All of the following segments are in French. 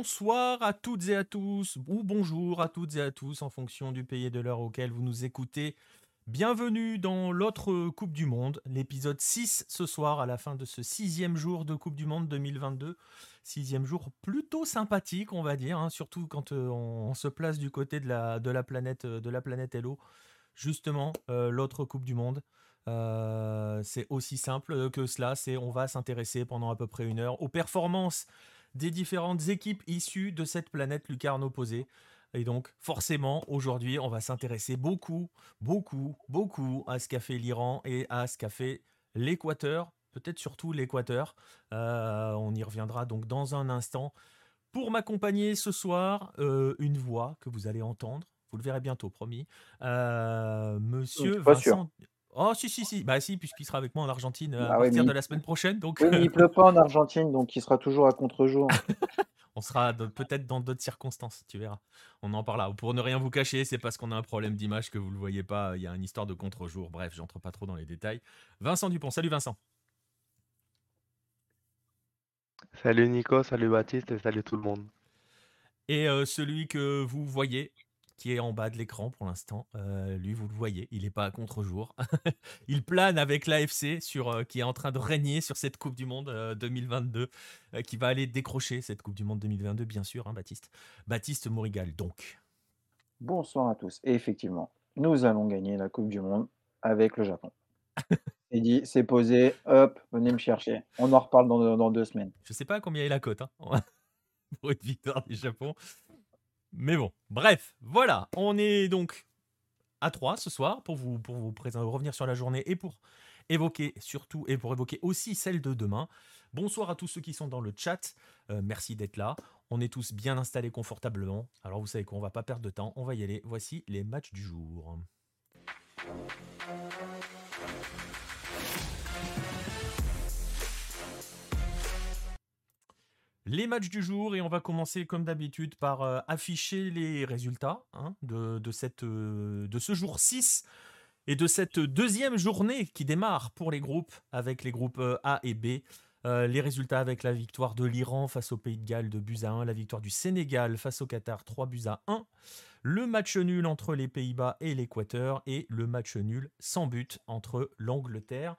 Bonsoir à toutes et à tous, ou bonjour à toutes et à tous en fonction du pays et de l'heure auquel vous nous écoutez. Bienvenue dans l'autre Coupe du Monde, l'épisode 6 ce soir à la fin de ce sixième jour de Coupe du Monde 2022. Sixième jour plutôt sympathique on va dire, hein, surtout quand euh, on, se place du côté de la, planète euh, de la planète Hello. Justement, euh, l'autre Coupe du Monde. c'est aussi simple que cela, c'est on va s'intéresser pendant à peu près une heure aux performances des différentes équipes issues de cette planète lucarne opposée. Et donc, forcément, aujourd'hui, on va s'intéresser beaucoup, beaucoup, beaucoup à ce qu'a fait l'Iran et à ce qu'a fait l'Équateur, peut-être surtout l'Équateur. Euh, on y reviendra donc dans un instant. Pour m'accompagner ce soir, euh, une voix que vous allez entendre. Vous le verrez bientôt, promis. Euh, monsieur Vincent. Oh, si, si, si. Bah, si, puisqu'il sera avec moi en Argentine euh, à bah partir de la semaine prochaine. Donc... Oui, mais il pleut pas en Argentine, donc il sera toujours à contre-jour. on sera peut-être dans d'autres circonstances, tu verras. On en parlera. Pour ne rien vous cacher, c'est parce qu'on a un problème d'image que vous ne le voyez pas. Il y a une histoire de contre-jour. Bref, j'entre pas trop dans les détails. Vincent Dupont. Salut, Vincent. Salut Nico, salut Baptiste et salut tout le monde. Et euh, celui que vous voyez qui est en bas de l'écran pour l'instant. Euh, lui, vous le voyez, il n'est pas à contre-jour. il plane avec l'AFC sur, euh, qui est en train de régner sur cette Coupe du Monde 2022, euh, qui va aller décrocher cette Coupe du Monde 2022, bien sûr, hein, Baptiste. Baptiste Morigal, donc. Bonsoir à tous. Et effectivement, nous allons gagner la Coupe du Monde avec le Japon. C'est dit, c'est posé, hop, venez me chercher. On en reparle dans, deux semaines. Je ne sais pas combien est la cote hein, pour une victoire du Japon. Mais bon, bref, voilà, on est donc à 3 ce soir pour vous, pour vous revenir sur la journée et pour évoquer surtout et pour évoquer aussi celle de demain. Bonsoir à tous ceux qui sont dans le chat, euh, merci d'être là. On est tous bien installés confortablement. Alors vous savez qu'on va pas perdre de temps, on va y aller. Voici les matchs du jour. Les matchs du jour et on va commencer comme d'habitude par euh, afficher les résultats hein, euh, de ce jour 6 et de cette deuxième journée qui démarre pour les groupes avec les groupes euh, A et B. les résultats avec la victoire de l'Iran face au Pays de Galles de buts à 1, la victoire du Sénégal face au Qatar 3 buts à 1, le match nul entre les Pays-Bas et l'Équateur et le match nul sans but entre l'Angleterre et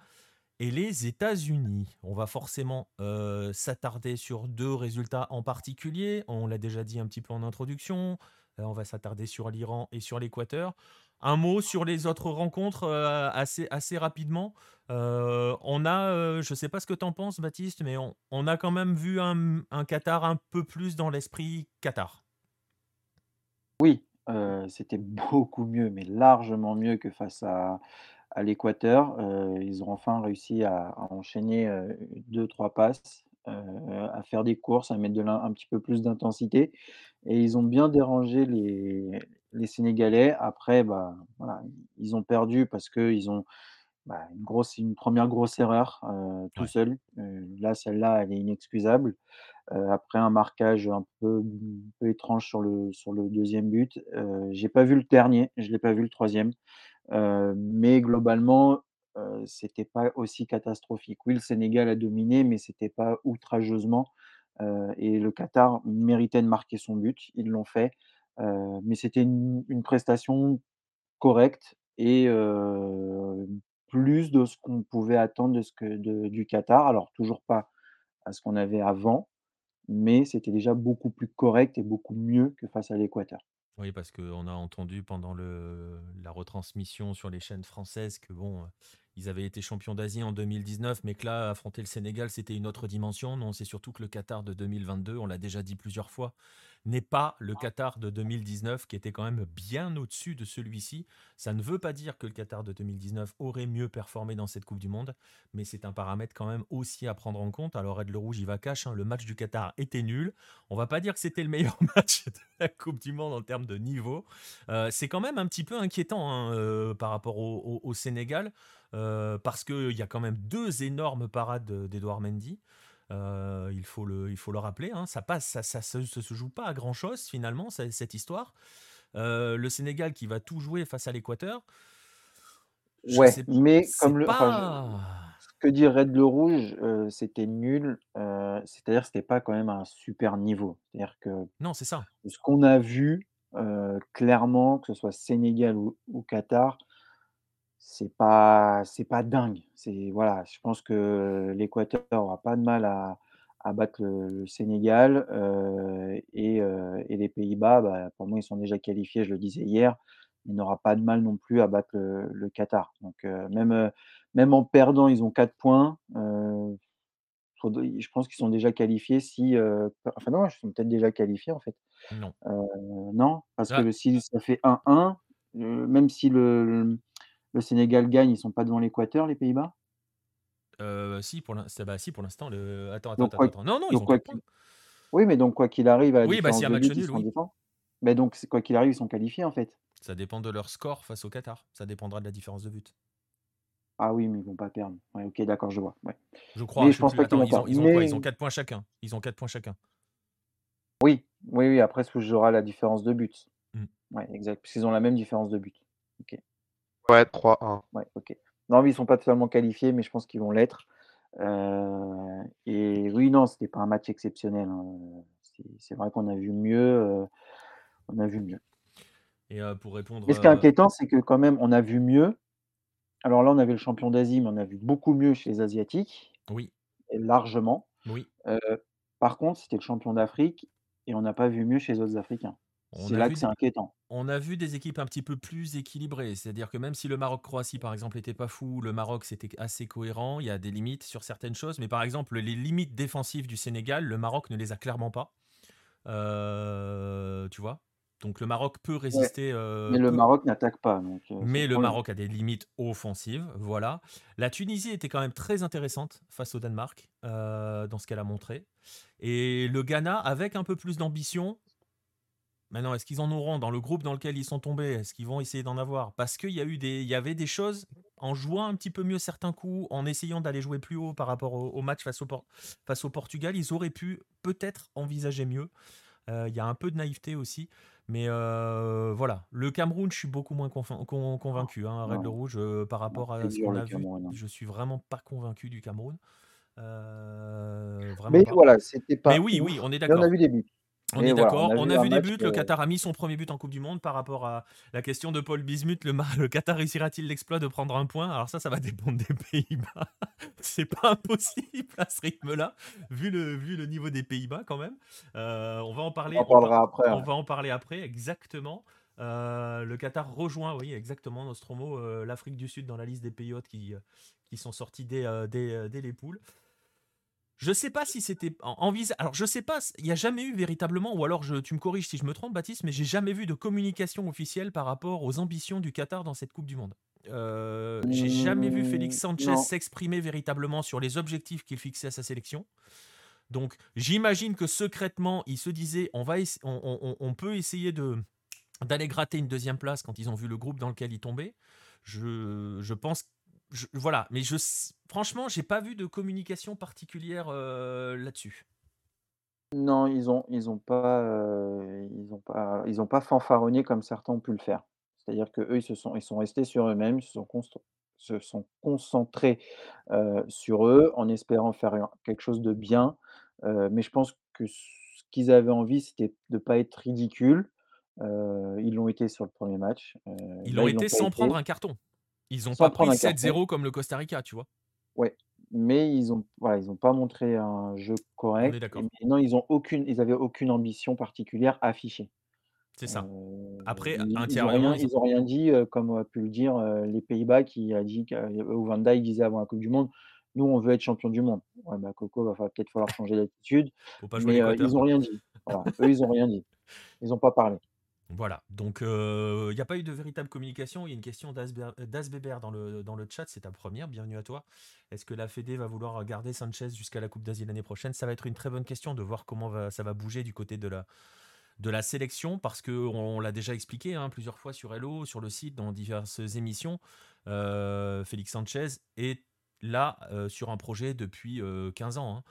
les États-Unis. On va forcément euh, s'attarder sur deux résultats en particulier. On l'a déjà dit un petit peu en introduction. Euh, on va s'attarder sur l'Iran et sur l'Équateur. Un mot sur les autres rencontres euh, assez, assez rapidement. on a, je ne sais pas ce que tu en penses, Baptiste, mais on, a quand même vu un, Qatar un peu plus dans l'esprit Qatar. Oui, c'était beaucoup mieux, mais largement mieux que face à, à l'Équateur. ils ont enfin réussi à, enchaîner deux, trois passes, à faire des courses, à mettre de un petit peu plus d'intensité. Et ils ont bien dérangé les, les Sénégalais. Après, bah, voilà, ils ont perdu parce qu'ils ont bah, une, grosse, une première grosse erreur tout seul. là, celle-là, elle est inexcusable. après un marquage un peu, peu, étrange sur le, sur le deuxième but. J'ai pas vu le dernier, je l'ai pas vu le troisième mais globalement, c'était pas aussi catastrophique. Oui, le Sénégal a dominé, mais c'était pas outrageusement. et le Qatar méritait de marquer son but, ils l'ont fait. mais c'était une, prestation correcte et plus de ce qu'on pouvait attendre de ce que, du Qatar. Alors toujours pas à ce qu'on avait avant, mais c'était déjà beaucoup plus correct et beaucoup mieux que face à l'Équateur. Oui, parce qu'on a entendu pendant le, la retransmission sur les chaînes françaises que bon, ils avaient été champions d'Asie en 2019, mais que là, affronter le Sénégal, c'était une autre dimension. Non, c'est surtout que le Qatar de 2022, on l'a déjà dit plusieurs fois, n'est pas le Qatar de 2019 qui était quand même bien au-dessus de celui-ci. Ça ne veut pas dire que le Qatar de 2019 aurait mieux performé dans cette Coupe du Monde, mais c'est un paramètre quand même aussi à prendre en compte. Alors Red le Rouge, il va cache, hein, le match du Qatar était nul. On va pas dire que c'était le meilleur match de la Coupe du Monde en termes de niveau. Euh, c'est quand même un petit peu inquiétant hein, euh, par rapport au Sénégal. Euh, parce qu'il y a quand même deux énormes parades d'Edouard Mendy. Euh, il, faut le, il faut le rappeler, hein. ça passe, ça, ça, se joue pas à grand chose finalement cette histoire. Euh, le Sénégal qui va tout jouer face à l'Équateur. Ouais, mais comme le, que dit Red le Rouge, heu, c'était nul, c'est-à-dire c'était pas quand même un super niveau. C'est-à-dire que Non, c'est ça. ce qu'on a vu, clairement, que ce soit Sénégal ou ou Qatar, c'est pas c'est pas dingue. C'est voilà, je pense que l'Équateur aura pas de mal à à battre le le Sénégal, heu et heu et les Pays-Bas, bah, pour moi, ils sont déjà qualifiés, je le disais hier. Il n'aura pas de mal non plus à battre le le Qatar. Donc heu, même, même en perdant, ils ont 4 points, je pense qu'ils sont déjà qualifiés si, enfin non, ils sont peut-être déjà qualifiés en fait. Non. Non? Parce que Ah, le si ça fait 1-1, heu, même si le le le Sénégal gagne, ils sont pas devant l'Équateur, les Pays-Bas? heu, si pour l'in c'est bah, si pour l'instant le attends, attends, Donc attends, quoi. Non, non, ils donc ont quoi 4 points. qu'il oui, mais donc quoi qu'il arrive, à la Oui, bah, match nul, oui. Mais donc quoi qu'il arrive, ils sont qualifiés, en fait? Ça dépend de leur score face au Qatar. Ça dépendra de la différence de but. Ah oui, mais ils vont pas perdre. Ouais, OK, d'accord, je vois, ouais. Je crois, Mais je pense plus. pas qu'ils vont ils ont perdre. ils ont quoi? Ils Mais ont 4 points chacun. Ils ont 4 points chacun. oui, oui, oui, après se jouera la différence de but. Mmh. Ouais, exact, parce qu'ils ont la même différence de but. OK, Ouais, 3-1. ouais, OK. Non, mais ils sont pas totalement qualifiés, mais je pense qu'ils vont l'être. Heu et oui, non, c'était pas un match exceptionnel, hein, c'est vrai qu'on a vu mieux, heu, on a vu mieux. Et heu, pour répondre, Mais ce qui est inquiétant, c'est que quand même, on a vu mieux. Alors là, on avait le champion d'Asie, mais on a vu beaucoup mieux chez les Asiatiques oui, et largement. oui. Par contre, c'était le champion d'Afrique et on n'a pas vu mieux chez les autres Africains. C'est là que c'est inquiétant. On a vu des équipes un petit peu plus équilibrées. C'est-à-dire que même si le Maroc-Croatie, par exemple, était pas fou, le Maroc, c'était assez cohérent. Il y a des limites sur certaines choses. Mais par exemple, les limites défensives du Sénégal, le Maroc ne les a clairement pas. Heu, tu vois? Donc le Maroc peut Ouais, résister, mais heu, le Maroc n'attaque pas, donc le mais le. Maroc a des limites offensives, voilà. La Tunisie était quand même très intéressante face au Danemark, dans ce qu'elle a montré et le Ghana, avec un peu plus d'ambition maintenant, est-ce qu'ils en auront dans le groupe dans lequel ils sont tombés? Est-ce qu'ils vont essayer d'en avoir? Parce qu'il y a eu des il y avait des choses, en jouant un petit peu mieux certains coups, en essayant d'aller jouer plus haut par rapport au au match face au face au Portugal, ils auraient pu peut-être envisager mieux. Heu, il y a un peu de naïveté aussi, mais heu, voilà. Le Cameroun, je suis beaucoup moins con convaincu, hein, Règle rouge, heu, par rapport à ce qu'on a vu, Cameroun, hein. je suis vraiment pas convaincu du Cameroun. Mais pas. voilà, c'était Mais pas oui, oui, ouf, on est mais on a d'accord. vu des buts. On est voilà, on d'accord, a on vu a vu des buts, le Qatar a mis son premier but en Coupe du monde par rapport à la question de Paul Bismuth, le Qatar réussira-t-il l'exploit de prendre un point? Alors ça, ça va dépendre des Pays-Bas. C'est pas impossible à ce rythme-là, vu le vu le niveau des Pays-Bas quand même. Heu, on va en on parler, on après, on ouais. va en parler après, exactement. Heu, le Qatar rejoint, oui, exactement, Nostromo, heu, l'Afrique du Sud dans la liste des pays hôtes qui, sont sortis dès les poules. Je sais pas si c'était en envisa alors je sais pas, il y a jamais eu véritablement ou alors je tu me corriges si je me trompe Baptiste, mais j'ai jamais vu de communication officielle par rapport aux ambitions du Qatar dans cette coupe du monde. Heu, j'ai jamais vu Félix Mmh, Sanchez s'exprimer véritablement sur les objectifs qu'il fixait à sa sélection. Donc j'imagine que secrètement, il se disait: «On va on on on on peut essayer de d'aller gratter une deuxième place» quand ils ont vu le groupe dans lequel ils tombaient. Je je pense je voilà, mais je franchement, j'ai pas vu de communication particulière, heu, là-dessus. non, ils ont ils ont pas, heu, ils ont pas ils ont pas fanfaronné comme certains ont pu le faire. C'est-à-dire qu'eux, ils se sont ils sont restés sur eux-mêmes, ils se sont const se sont concentrés, heu, sur eux, en espérant faire quelque chose de bien, mais je pense que ce qu'ils avaient envie, c'était de pas être ridicules. Heu, ils l'ont été sur le premier match, Ils l'ont été sans prendre un carton. Ils ont sans pas pris prendre un carton. 7-0 comme le Costa Rica, tu vois? Ouais, mais ils ont voilà, ils ont pas montré un jeu correct et non, ils ont aucune ils avaient aucune ambition particulière affichée. C'est ça. Après, ils intérieurement, ils ont ils ont rien dit, heu, comme a pu le dire, heu, les Pays-Bas qui a dit que euh, Van Dijk disait avant la coupe du monde: «Nous, on veut être champion du monde». Ouais, bah, Coco, va peut-être falloir changer d'attitude, faut pas jouer à mais l'Équateur, ils ont quoi. rien dit. Voilà, eux, ils ont rien dit. Ils ont pas parlé. Voilà, donc heu, il y a pas eu de véritable communication. Il y a une question d'Asbeber dans le dans le chat, c'est ta première, bienvenue à toi. Est-ce que la Fédé va vouloir garder Sanchez jusqu'à la coupe d'Asie l'année prochaine? Ça va être une très bonne question de voir comment ça va bouger du côté de la de la sélection parce que on l'a déjà expliqué, hein, plusieurs fois sur Hello, sur le site, dans diverses émissions, heu, Félix Sanchez est là sur un projet depuis 15 ans.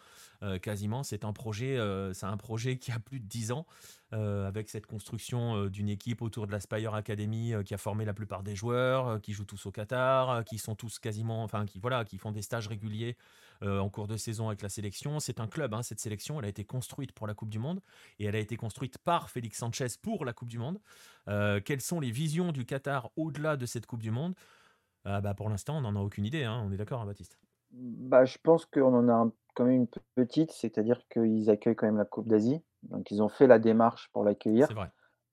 Hein. quasiment, c'est un projet, c'est un projet qui a plus de 10 ans, avec cette construction d'une équipe autour de la Spire Academy qui a formé la plupart des joueurs, qui jouent tous au Qatar, qui sont tous quasiment, enfin qui voilà, qui font des stages réguliers en cours de saison avec la sélection. C'est un club, hein, cette sélection, elle a été construite pour la Coupe du Monde et elle a été construite par Félix Sanchez pour la Coupe du Monde. quelles sont les visions du Qatar au-delà de cette Coupe du Monde? Ah bah, pour l'instant, on n'en a aucune idée, hein, on est d'accord, hein, Baptiste? Bah, je pense qu'on en a quand même une petite, c'est-à-dire qu'ils accueillent quand même la Coupe d'Asie, donc ils ont fait la démarche pour l'accueillir. C'est vrai.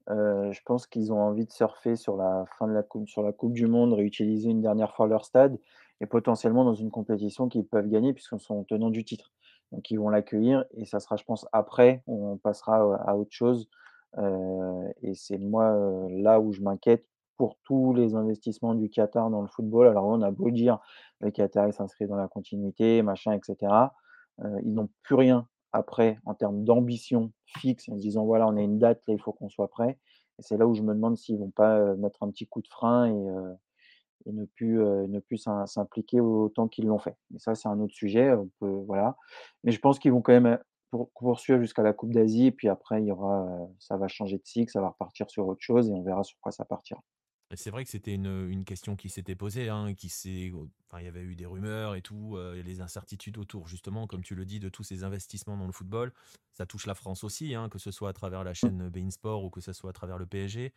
je pense qu'ils ont envie de surfer sur la fin de la coupe sur la coupe du monde, réutiliser une dernière fois leur stade et potentiellement dans une compétition qu'ils peuvent gagner puisqu'ils sont tenants du titre. Donc ils vont l'accueillir et ça sera, je pense, après, on passera, à autre chose, et c'est moi, là où je m'inquiète pour tous les investissements du Qatar dans le football. Alors on a beau dire, le Qatar s'inscrit dans la continuité, machin, etc. ils n'ont plus rien après en termes d'ambition fixe, en se disant voilà, on a une date, là, il faut qu'on soit prêt. Et c'est là où je me demande s'ils vont pas mettre un petit coup de frein et, et ne plus, ne plus s'impliquer autant qu'ils l'ont fait. Mais ça, c'est un autre sujet. Voilà. Mais je pense qu'ils vont quand même poursuivre jusqu'à la Coupe d'Asie. Et puis après, il y aura, ça va changer de cycle, ça va repartir sur autre chose et on verra sur quoi ça partira c'est vrai que c'était une, question qui s'était posée, hein, qui s'est, enfin, il y avait eu des rumeurs et tout, euh, les incertitudes autour, justement, comme tu le dis, de tous ces investissements dans le football. Ça touche la France aussi, hein, que ce soit à travers la chaîne Bein Sport ou que ce soit à travers le PSG.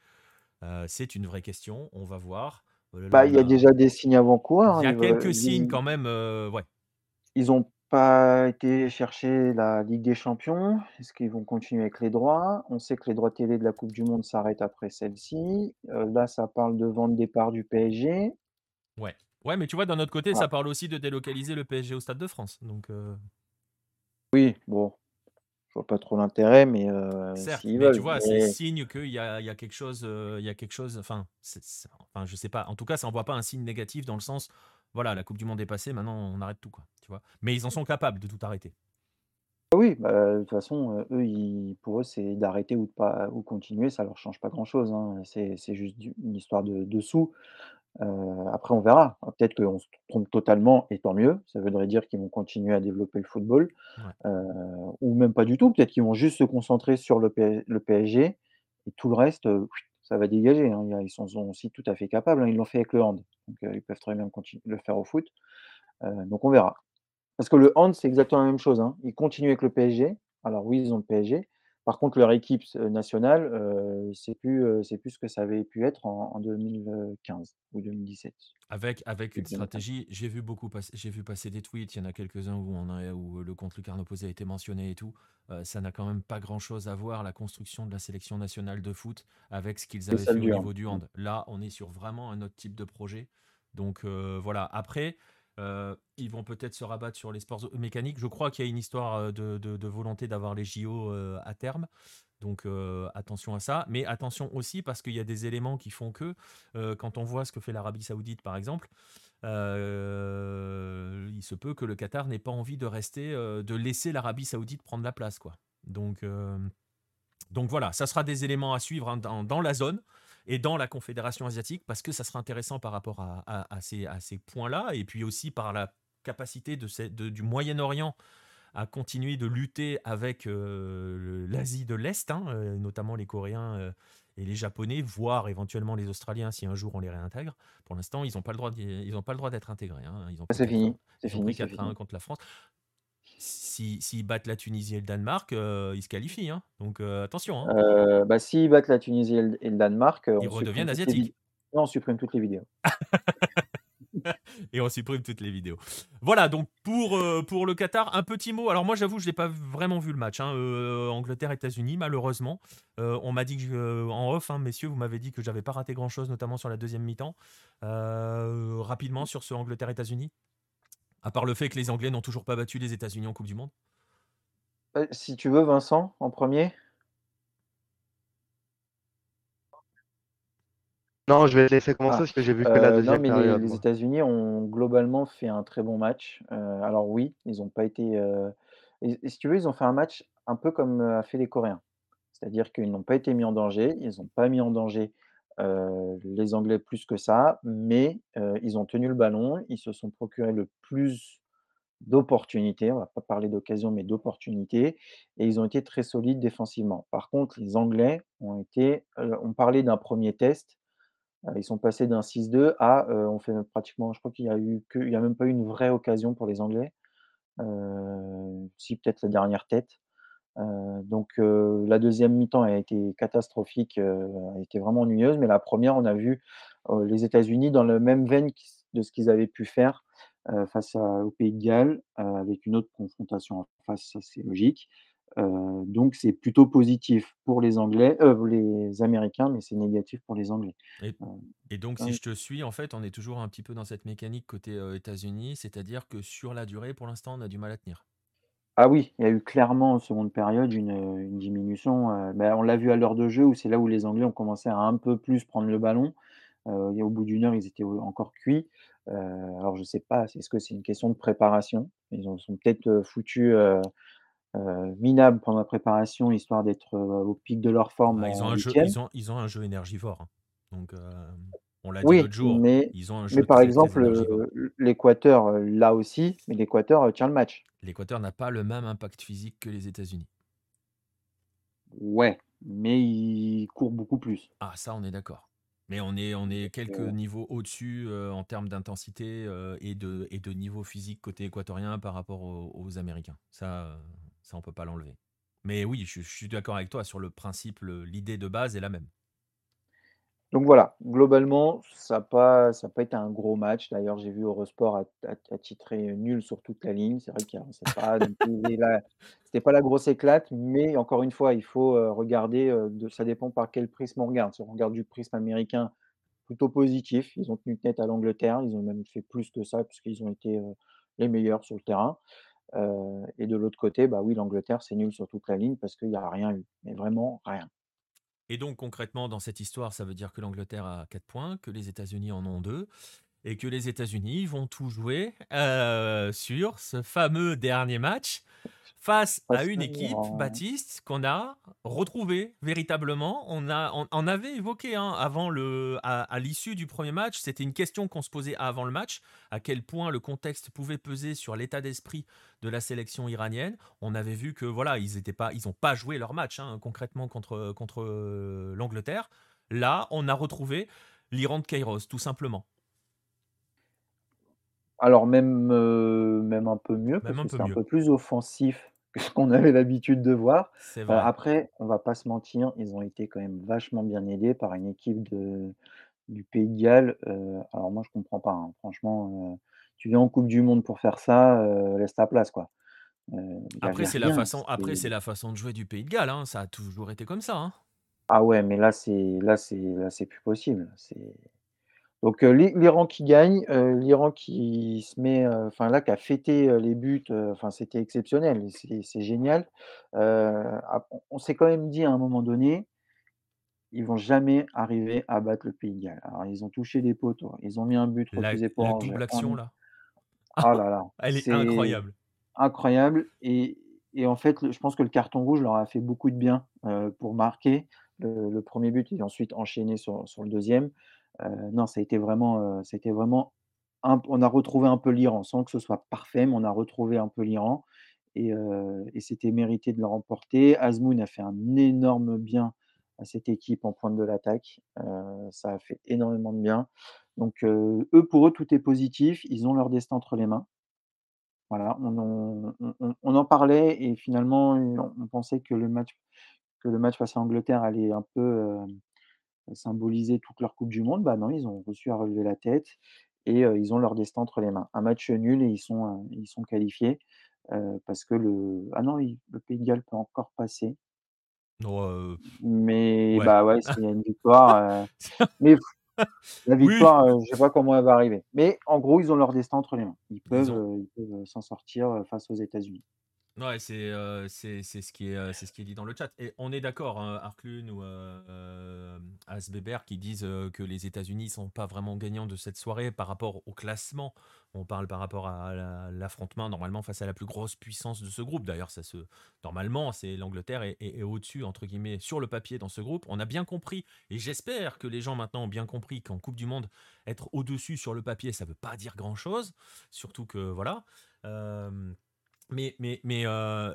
Euh, c'est une vraie question, on va voir. Euh, bah, il y a déjà des signes avant-coureurs. Il y a hein, quelques signes quand même, ouais. Ils ont pas été chercher la Ligue des champions. Est-ce qu'ils vont continuer avec les droits? On sait que les droits télé de la coupe du monde s'arrêtent après celle-ci. Euh, là, ça parle de vente départ du PSG. Ouais. Ouais, mais tu vois, d'un autre côté, ça parle aussi de délocaliser le PSG au Stade de France, donc euh Oui, bon, je vois pas trop l'intérêt, mais heu, Certes, mais tu vois, c'est signe qu'il y a il y a quelque chose, il y a quelque chose enfin, enfin, je sais pas. En tout cas, ça envoie pas un signe négatif dans le sens voilà, la Coupe du Monde est passée, maintenant on arrête tout, quoi, tu vois. Mais ils en sont capables de tout arrêter. Ah oui, bah, de toute façon, euh, eux, pour eux, c'est d'arrêter ou de pas ou continuer, ça leur change pas grand-chose, hein. C'est juste une histoire de sous. Euh, après on verra. Peut-être qu'on se trompe totalement et tant mieux. Ça voudrait dire qu'ils vont continuer à développer le football, euh, ou même pas du tout. Peut-être qu'ils vont juste se concentrer sur le le PSG et tout le reste, ça va dégager, hein. Ils sont aussi tout à fait capables, hein. Ils l'ont fait avec le hand, donc ils peuvent très bien le faire au foot. donc on verra. Parce que le hand, c'est exactement la même chose, hein. Ils continuent avec le PSG. Alors oui, ils ont le PSG. Par contre, leur équipe nationale, c'est plus, c'est plus ce que ça avait pu être en, 2015 ou 2017. Avec, avec une stratégie, j'ai vu beaucoup passer, j'ai vu passer des tweets, il y en a quelques-uns où, on a, où le contre lucarne opposé a été mentionné et tout. ça n'a quand même pas grand-chose à voir, la construction de la sélection nationale de foot, avec ce qu'ils avaient fait au niveau du hand. Là, on est sur vraiment un autre type de projet. Donc voilà, après, euh, ils vont peut-être se rabattre sur les sports mécaniques. Je crois qu'il y a une histoire euh, de, volonté d'avoir les JO euh, à terme. Donc attention à ça. Mais attention aussi parce qu'il y a des éléments qui font que, quand on voit ce que fait l'Arabie saoudite par exemple, il se peut que le Qatar n'ait pas envie de rester, de laisser l'Arabie saoudite prendre la place. Quoi. Donc, voilà, ça sera des éléments à suivre hein, dans, la zone et dans la Confédération asiatique, parce que ça sera intéressant par rapport à, ces, points-là, et puis aussi par la capacité de, du Moyen-Orient à continuer de lutter avec euh, l'Asie de l'Est, hein, euh, notamment les Coréens euh, et les Japonais, voire éventuellement les Australiens si un jour on les réintègre. Pour l'instant, ils n'ont pas le droit d'être intégrés. Hein. C'est fini. C'est fini. 4 1 contre la France s'ils battent la Tunisie et le Danemark, euh, ils se qualifient. Hein. Donc euh, attention. Hein. Euh, bah, s'ils battent la Tunisie et le, Danemark, ils redeviennent asiatiques. Non, on supprime toutes les vidéos. et on supprime toutes les vidéos. Voilà, donc pour, pour le Qatar, un petit mot. Alors moi, j'avoue, je n'ai pas vraiment vu le match. Hein. Angleterre-États-Unis, malheureusement. on m'a dit que, en off, hein, messieurs, vous m'avez dit que j'avais pas raté grand-chose, notamment sur la deuxième mi-temps. rapidement sur ce Angleterre-États-Unis à part le fait que les Anglais n'ont toujours pas battu les États-Unis en Coupe du Monde? Euh, Si tu veux, Vincent, en premier Non, je vais laisser commencer ah, parce que j'ai vu que la deuxième non, mais période. Les, États-Unis ont globalement fait un très bon match. Euh, alors oui, ils n'ont pas été. Euh, et, si tu veux, ils ont fait un match un peu comme a fait les Coréens. C'est-à-dire qu'ils n'ont pas été mis en danger, ils n'ont pas mis en danger les Anglais plus que ça, mais ils ont tenu le ballon, ils se sont procurés le plus d'opportunités, on va pas parler d'occasion, mais d'opportunités et ils ont été très solides défensivement. Par contre, les Anglais ont été, parlait d'un premier test, ils sont passés d'un 6-2 à, on fait pratiquement je crois qu'il y a a même pas eu une vraie occasion pour les Anglais. si peut-être la dernière tête. Donc la deuxième mi-temps a été catastrophique, a été vraiment ennuyeuse, mais la première, on a vu, les États-Unis dans le même veine de ce qu'ils avaient pu faire, face au Pays de Galles, avec une autre confrontation en face, ça c'est logique. donc c'est plutôt positif pour les Anglais, les Américains, mais c'est négatif pour les Anglais. Et, donc, si je te suis, en fait, on est toujours un petit peu dans cette mécanique côté États-Unis, c'est-à-dire que sur la durée, pour l'instant, on a du mal à tenir. Ah oui, il y a eu clairement en seconde période une, diminution. Ben, on l'a vu à l'heure de jeu où c'est là où les Anglais ont commencé à un peu plus prendre le ballon. au bout d'une heure, ils étaient encore cuits. alors je ne sais pas, est-ce que c'est une question de préparation? Ils ont, sont peut-être foutus minables pendant la préparation, histoire d'être au pic de leur forme. Ah, ils, ont un jeu, ils, ont, un jeu énergivore. Hein. Donc, on l'a dit oui, l'autre jour, mais, ils ont un mais par exemple, l'Équateur, là aussi, mais l'Équateur tient le match. L'Équateur n'a pas le même impact physique que les États-Unis. Ouais, mais il court beaucoup plus. Ah, ça, on est d'accord. Mais on est, on est quelques niveaux au-dessus en termes d'intensité et, de, et de niveau physique côté équatorien par rapport aux, Américains. Ça, ça on peut pas l'enlever. Mais oui, je, je suis d'accord avec toi sur le principe, l'idée de base est la même. Donc voilà, globalement, ça n'a pas, été un gros match. D'ailleurs, j'ai vu Eurosport titré nul sur toute la ligne. C'est vrai que pas, c'était pas la grosse éclate, mais encore une fois, il faut regarder, de, ça dépend par quel prisme on regarde. Si on regarde du prisme américain, plutôt positif. Ils ont tenu tête à l'Angleterre, ils ont même fait plus que ça, puisqu'ils ont été les meilleurs sur le terrain. et de l'autre côté, bah oui, l'Angleterre, c'est nul sur toute la ligne parce qu'il n'y a rien eu, mais vraiment rien. Et donc concrètement, dans cette histoire, ça veut dire que l'Angleterre a 4 points, que les États-Unis en ont 2, et que les États-Unis vont tout jouer euh, sur ce fameux dernier match face à une équipe, Baptiste, qu'on a retrouvée véritablement. On, a, on, avait évoqué hein, avant le, à, l'issue du premier match, c'était une question qu'on se posait avant le match, à quel point le contexte pouvait peser sur l'état d'esprit de la sélection iranienne. On avait vu que voilà, ils n'ont pas, ils pas joué leur match hein, concrètement contre, contre euh, l'Angleterre. Là, on a retrouvé l'Iran de Kairos, tout simplement. Alors même, euh, même un peu mieux, parce que c'est un peu plus offensif que ce qu'on avait l'habitude de voir. C'est euh, après, on va pas se mentir, ils ont été quand même vachement bien aidés par une équipe de du Pays de Galles. Euh, alors moi je comprends pas, hein. Franchement, tu viens en coupe du monde pour faire ça, laisse ta place, quoi. Après c'est la façon après c'est la façon de jouer du Pays de Galles, hein. Ça a toujours été comme ça, hein. Ah ouais, mais là c'est là c'est là c'est plus possible. C'est donc l'Iran qui gagne, l'Iran qui se met, enfin là, qui a fêté les buts, enfin c'était exceptionnel, c'est génial. on s'est quand même dit à un moment donné, ils vont jamais arriver à battre le Pays de Galles. Alors ils ont touché des poteaux, ils ont mis un but refusé pour la double action là. Ah là là, Elle est incroyable. incroyable et et en fait, je pense que le carton rouge leur a fait beaucoup de bien, pour marquer le premier but et ensuite enchaîner sur sur le deuxième. Euh, non, ça a été vraiment, euh, vraiment on a retrouvé un peu l'Iran, sans que ce soit parfait, mais on a retrouvé un peu l'Iran et, euh, c'était mérité de le remporter. Azmoun a fait un énorme bien à cette équipe en pointe de l'attaque. ça a fait énormément de bien. Donc, eux, pour eux, tout est positif. Ils ont leur destin entre les mains. Voilà, on, en parlait et finalement, on, pensait que le match, que le match face à l'Angleterre allait un peu symboliser toute leur Coupe du Monde, bah non, ils ont reçu à relever la tête et ils ont leur destin entre les mains. Un match nul et ils sont, ils sont qualifiés parce que le ah non, le Pays de Galles peut encore passer. mais bah ouais, s'il y a une victoire, mais la victoire, je je sais pas comment elle va arriver. Mais en gros, ils ont leur destin entre les mains. Ils peuvent, ils peuvent s'en sortir face aux États-Unis. Ouais, c'est euh, c'est ce qui est euh, ce qui dit dans le chat. Et on est d'accord, hein, Arklun ou euh, euh, Asbeber qui disent que les États-Unis sont pas vraiment gagnants de cette soirée par rapport au classement. On parle par rapport à la- l'affrontement normalement face à la plus grosse puissance de ce groupe. D'ailleurs, ça se normalement c'est l'Angleterre est, est- est au-dessus entre guillemets sur le papier dans ce groupe. On a bien compris et j'espère que les gens maintenant ont bien compris qu'en Coupe du Monde être au-dessus sur le papier ça veut pas dire grand-chose. Surtout que voilà. Mais, mais, mais euh,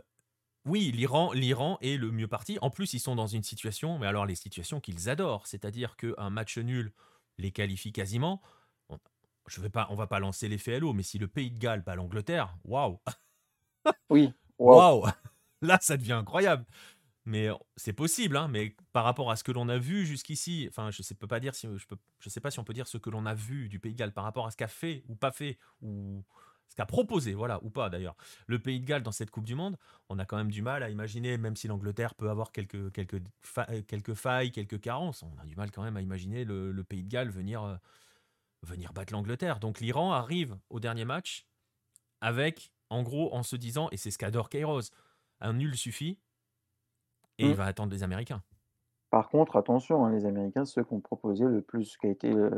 oui, l'Iran, l'Iran est le mieux parti. En plus, ils sont dans une situation, mais alors les situations qu'ils adorent, c'est-à-dire qu'un match nul les qualifie quasiment. On, je vais pas, on va pas lancer l'effet à l'eau, mais si le Pays de Galles bat l'Angleterre, waouh, Oui, waouh. là ça devient incroyable. Mais c'est possible, hein, mais par rapport à ce que l'on a vu jusqu'ici, enfin, je sais peux pas dire si je peux, je sais pas si on peut dire ce que l'on a vu du Pays de Galles par rapport à ce qu'a fait ou pas fait ou ce qu'a proposé, voilà, ou pas d'ailleurs. Le Pays de Galles dans cette Coupe du Monde, on a quand même du mal à imaginer, même si l'Angleterre peut avoir quelques, quelques, fa- quelques failles, quelques carences, on a du mal quand même à imaginer le, le Pays de Galles venir, euh, venir battre l'Angleterre. Donc l'Iran arrive au dernier match avec, en gros, en se disant, et c'est ce qu'adore Kairos, un nul suffit, et Mm. il va attendre les Américains. Par contre, attention, hein, les Américains, ceux qui ont proposé le plus, qui a été, euh,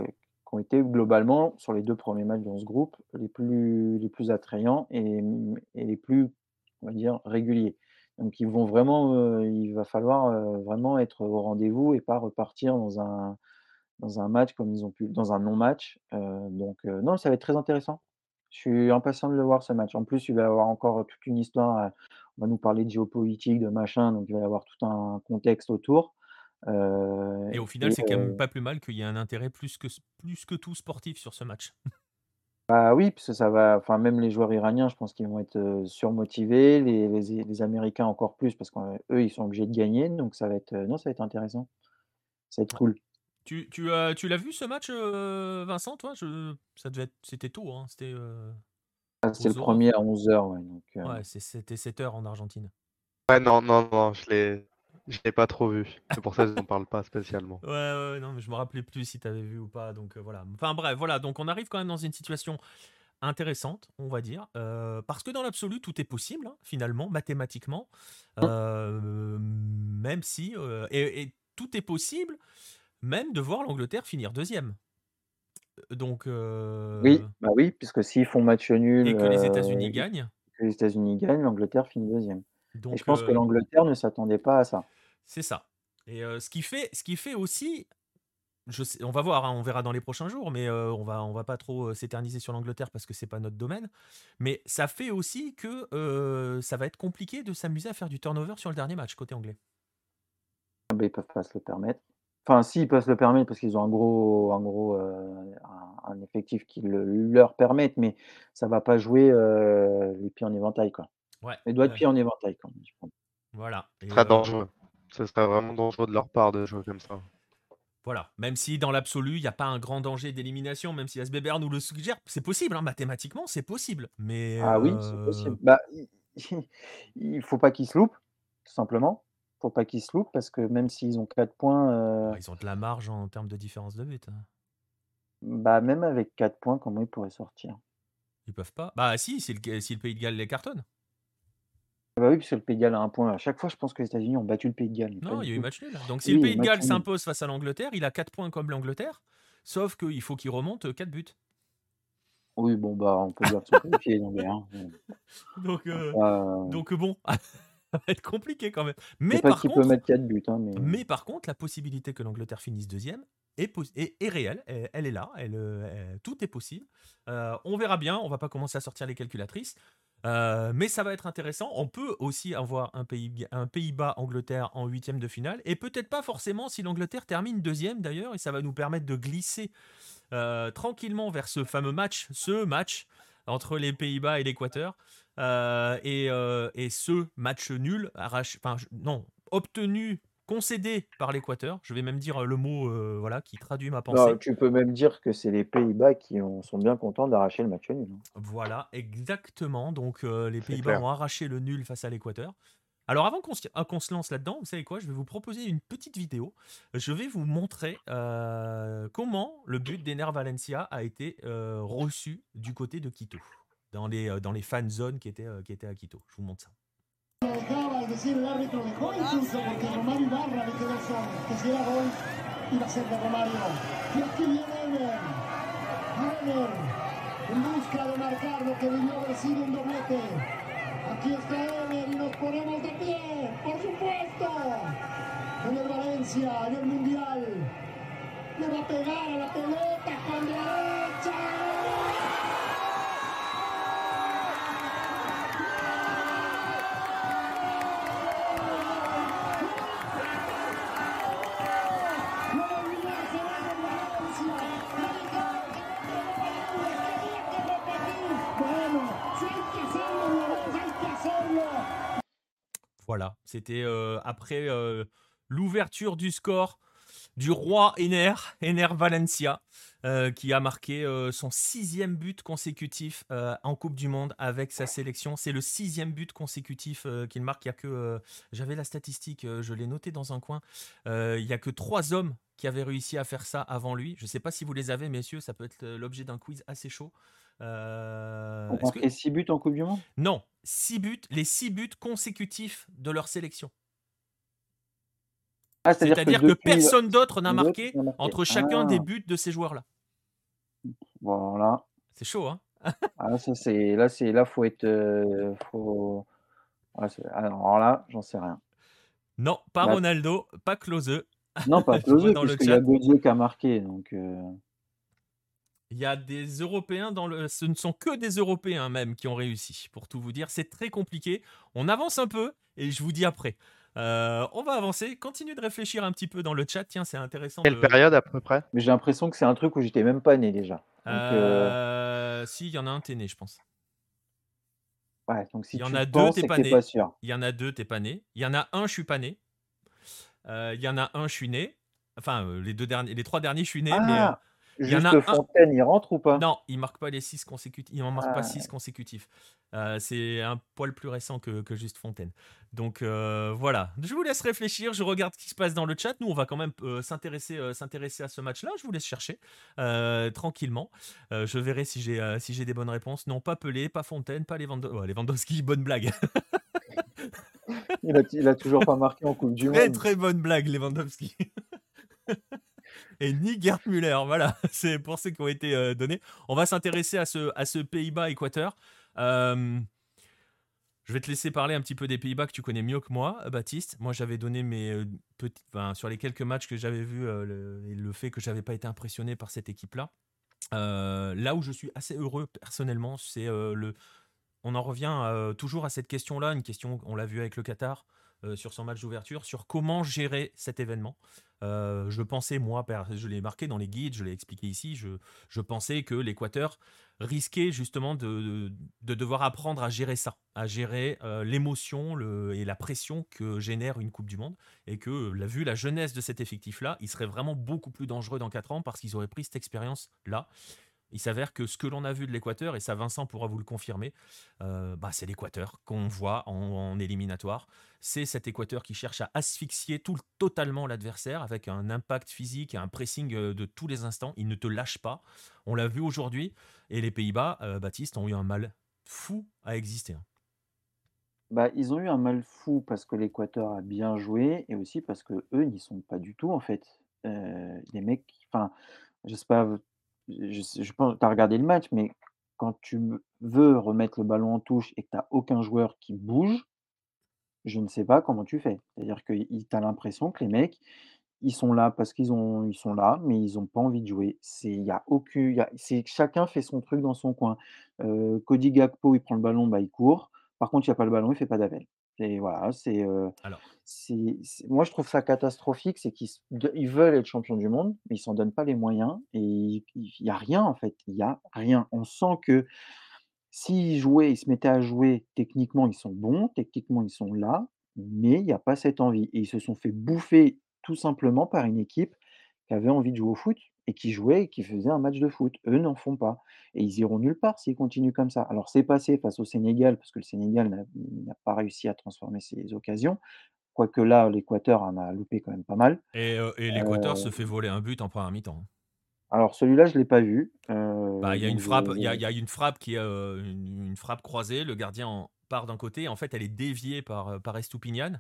qui ont été globalement sur les deux premiers matchs dans ce groupe les plus, les plus attrayants et, les plus, on va dire, réguliers. Donc ils vont vraiment, euh, il va falloir euh, vraiment être au rendez-vous et pas repartir dans un, dans un match comme ils ont pu, dans un non-match. Euh, donc non, ça va être très intéressant. Je suis impatient de le voir ce match. En plus, il va y avoir encore toute une histoire. On va nous parler de géopolitique, de machin, donc il va y avoir tout un contexte autour. Euh, Et au final, c'est quand même pas plus mal qu'il y ait un intérêt plus que, plus que tout sportif sur ce match. bah oui, parce que ça va, enfin même les joueurs iraniens, je pense qu'ils vont être surmotivés, les, les, les Américains encore plus, parce qu'eux, ils sont obligés de gagner, donc ça va être, non, ça va être intéressant. Ça va être cool. Tu, tu, as- tu l'as vu ce match, Vincent, toi? Je, ça devait être, C'était tôt, hein, c'était euh, Ah, le premier à 11h, ouais. Donc, euh, Ouais, c'est- c'était 7h en Argentine. Ouais, non, non, non, je l'ai, je l'ai pas trop vu. C'est pour ça que je n'en parle pas spécialement. Ouais, ouais, non, mais je me rappelais plus si tu avais vu ou pas, donc euh, voilà. Enfin bref, voilà, donc on arrive quand même dans une situation intéressante, on va dire, euh, parce que dans l'absolu, tout est possible, hein, finalement, mathématiquement, euh, même si, euh, et, et tout est possible, même de voir l'Angleterre finir deuxième. Donc, euh, Oui, bah oui, puisque s'ils font match nul, et que les États-Unis et gagnent, que les États-Unis gagnent, l'Angleterre finit deuxième. Et je donc pense que l'Angleterre ne s'attendait pas à ça. C'est ça. Et euh, ce qui fait, ce qui fait aussi, je sais- on va voir, hein, on verra dans les prochains jours, mais euh, on va, on va pas trop euh, s'éterniser sur l'Angleterre parce que c'est pas notre domaine. Mais ça fait aussi que euh, ça va être compliqué de s'amuser à faire du turnover sur le dernier match côté anglais. Ah bah, ils peuvent pas se le permettre. Enfin, si, ils peuvent se le permettre parce qu'ils ont un gros, un gros, euh, un, un effectif qui le, leur permette, mais ça va pas jouer euh, les pieds en éventail, quoi. Ouais. Les doigts de pied en éventail, quand même, je pense. voilà. Et, euh, dangereux. Ce serait vraiment dangereux de leur part de jouer comme ça. voilà. Même si dans l'absolu, il n'y a pas un grand danger d'élimination, même si SBBR nous le suggère, c'est possible, hein, mathématiquement, c'est possible. Mais Ah oui, c'est euh, possible. Bah, il, il faut pas qu'ils se loupent, tout simplement. Faut pas qu'ils se loupent parce que même s'ils ont 4 points, euh, bah, ils ont de la marge en termes de différence de but. hein. bah, même avec 4 points, comment ils pourraient sortir? Ils peuvent pas. Bah si, si le, si le Pays de Galles les cartonne. Ah Bah oui, parce que le Pays de Galles a un point. À chaque fois, je pense que les États-unis ont battu le Pays de Galles. mais Non, il y a eu tout. match nul. Donc si Oui, le Pays de match Galles nul. s'impose face à l'Angleterre, il a 4 points comme l'Angleterre, sauf qu'il faut qu'il remonte 4 buts. Oui, bon, bah, on peut dire qu'ils sont qualifiés, les Anglais. Hein. Donc, euh, Euh, donc bon, ça va être compliqué quand même. je Mais sais pas par qui peut contre, mettre 4 buts, hein, mais... mais par contre, la possibilité que l'Angleterre finisse deuxième est, pos- est, est réelle. Elle, elle est là. Elle, euh, elle- tout est possible. Euh, on verra bien. On va pas commencer à sortir les calculatrices. Euh, mais ça va être intéressant. On peut aussi avoir un, pays, un Pays-Bas-Angleterre en huitième de finale. Et peut-être pas forcément si l'Angleterre termine deuxième d'ailleurs. Et ça va nous permettre de glisser euh, tranquillement vers ce fameux match, ce match entre les Pays-Bas et l'Équateur. Euh, et, et ce match nul, arraché, enfin, non, obtenu, concédé par l'Équateur. Je vais même dire le mot euh, voilà, qui traduit ma pensée. Non, tu peux même dire que c'est les Pays-Bas qui ont- sont bien contents d'arracher le match nul. hein. Voilà, exactement. Donc euh, les Pays-Bas ont arraché le nul face à l'Équateur. Alors avant qu'on se, euh, lance là-dedans, vous savez quoi Je vais vous proposer une petite vidéo. Je vais vous montrer euh, comment le but d'Ener Valencia a été euh, reçu du côté de Quito, dans les, euh, dans les fan zones qui étaient, euh, qui étaient à Quito. Je vous montre ça. Decir, el árbitro dejó incluso porque Romario Ibarra le quedó solo. Que si era gol, iba a ser de Romario. Y aquí viene Ener. Ener, en busca de marcar lo que debió haber sido un doblete. Aquí está Ener y nos ponemos de pie, por supuesto. En el Valencia, en el Mundial. Le va a pegar a la pelota con derecha. Voilà, c'était euh, après euh, l'ouverture du score du roi Ener, Ener Valencia, euh, qui a marqué son sixième but consécutif en Coupe du Monde avec sa sélection. C'est le sixième but consécutif qu'il marque. Il y a que, j'avais la statistique, je l'ai noté dans un coin. Il y a que trois hommes qui avaient réussi à faire ça avant lui. Je ne sais pas si vous les avez, messieurs. Ça peut être l'objet d'un quiz assez chaud. Euh, On que- 6 buts en Coupe du Monde? Non, six buts, les six buts consécutifs de leur sélection. Ah, c'est-à-dire que, personne d'autre n'a marqué entre chacun Ah. des buts de ces joueurs-là. Voilà. C'est chaud, hein? Ah, là, ça, c'est là, c'est là, faut être, euh, faut. Ah, alors là, j'en sais rien. Non, pas Bah- Ronaldo, pas Klose. Non, pas Klose, le puisqu'il y a chat. Godier qui a marqué. Donc, euh, Il y a des Européens dans le. Ce ne sont que des Européens même qui ont réussi. Pour tout vous dire, c'est très compliqué. On avance un peu et je vous dis après. Euh, on va avancer. Continuez de réfléchir un petit peu dans le chat. Tiens, c'est intéressant. Quelle de- période à peu près? Mais j'ai l'impression que c'est un truc où j'étais même pas né déjà. Donc, euh, Euh, Si, il y en a un, t'es né, je pense. ouais, donc si il y en tu a deux, t'es pas né. pas sûr. Il y en a deux, t'es pas né. Il y en a un, je suis pas né. Euh, Il y en a un, je suis né. Enfin, les deux derniers, les trois derniers, je suis né. mais, euh, Ah, il y en juste a un- Fontaine, il rentre ou pas? Non, il marque pas les six consécutifs. Il en marque pas Ah. six consécutifs. Euh, c'est un poil plus récent que, que juste Fontaine. Donc euh, voilà. Je vous laisse réfléchir. Je regarde ce qui se passe dans le chat. Nous, on va quand même euh, s'intéresser, s'intéresser à ce match-là. Je vous laisse chercher tranquillement. Je verrai si j'ai, si j'ai des bonnes réponses. Non, pas Pelé, pas Fontaine, pas Lewandowski. Bonne blague. il, a, il a toujours pas marqué en Coupe du très Monde. très bonne blague, Lewandowski. Et ni Gerd Müller, voilà, c'est pour ceux qui ont été euh, donnés. On va s'intéresser à ce, Pays-Bas-Équateur. Euh, je vais te laisser parler un petit peu des Pays-Bas que tu connais mieux que moi, euh, Baptiste. Moi, j'avais donné mes euh, petits, enfin, sur les quelques matchs que j'avais vus le, fait que j'avais pas été impressionné par cette équipe-là. Là où je suis assez heureux personnellement, c'est le. On en revient toujours à cette question-là, une question, on l'a vu avec le Qatar sur son match d'ouverture, sur comment gérer cet événement. Euh, je pensais, moi, je l'ai marqué dans les guides, je l'ai expliqué ici, je, pensais que l'Équateur risquait justement de, de- de devoir apprendre à gérer ça, à gérer euh, l'émotion et la pression que génère une Coupe du Monde, et que, euh, vu la jeunesse de cet effectif-là, il serait vraiment beaucoup plus dangereux dans 4 ans parce qu'ils auraient pris cette expérience-là. Il s'avère que ce que l'on a vu de l'Équateur, et ça Vincent pourra vous le confirmer, euh, bah, c'est l'Équateur qu'on voit en, éliminatoire. C'est cet Équateur qui cherche à asphyxier tout, totalement l'adversaire avec un impact physique et un pressing euh, de tous les instants. Il ne te lâche pas. On l'a vu aujourd'hui. Et les Pays-Bas, euh, Baptiste, ont eu un mal fou à exister. hein. Bah, ils ont eu un mal fou parce que l'Équateur a bien joué et aussi parce que eux n'y sont pas du tout en fait. Euh, mecs, enfin, je sais pas, je, sais- je pense, t'as regardé le match, mais quand tu veux remettre le ballon en touche et que t'as aucun joueur qui bouge, je ne sais pas comment tu fais. C'est-à-dire que tu as l'impression que les mecs, ils sont là parce qu'ils ont, sont là, mais ils n'ont pas envie de jouer. C'est, y a aucun, il y a- c'est chacun fait son truc dans son coin. Euh, Cody Gakpo, il prend le ballon, bah, il court. Par contre, il n'y a pas le ballon, il fait pas d'appel. Et voilà, c'est, euh, Alors. c'est, c'est- moi je trouve ça catastrophique, c'est qu'ils s- de- ils veulent être champions du monde, mais ils s'en donnent pas les moyens et il n'y a rien en fait, il y a rien. On sent que s'ils jouaient, ils se mettaient à jouer, techniquement ils sont bons, techniquement ils sont là, mais il n'y a pas cette envie. Et ils se sont fait bouffer tout simplement par une équipe qui avait envie de jouer au foot et qui jouait et qui faisait un match de foot. Eux n'en font pas. Et ils iront nulle part s'ils continuent comme ça. Alors c'est passé face au Sénégal, parce que le Sénégal n'a pas réussi à transformer ses occasions. Quoique là, l'Équateur en a loupé quand même pas mal. Et, euh, et l'Équateur Euh, se fait voler un but en première mi-temps. Alors celui-là, je ne l'ai pas vu. euh, Bah, Il y a une frappe, il y a, y une frappe qui est euh, une, une frappe croisée. Le gardien en part d'un côté, en fait, elle est déviée par, euh, par Estupinian.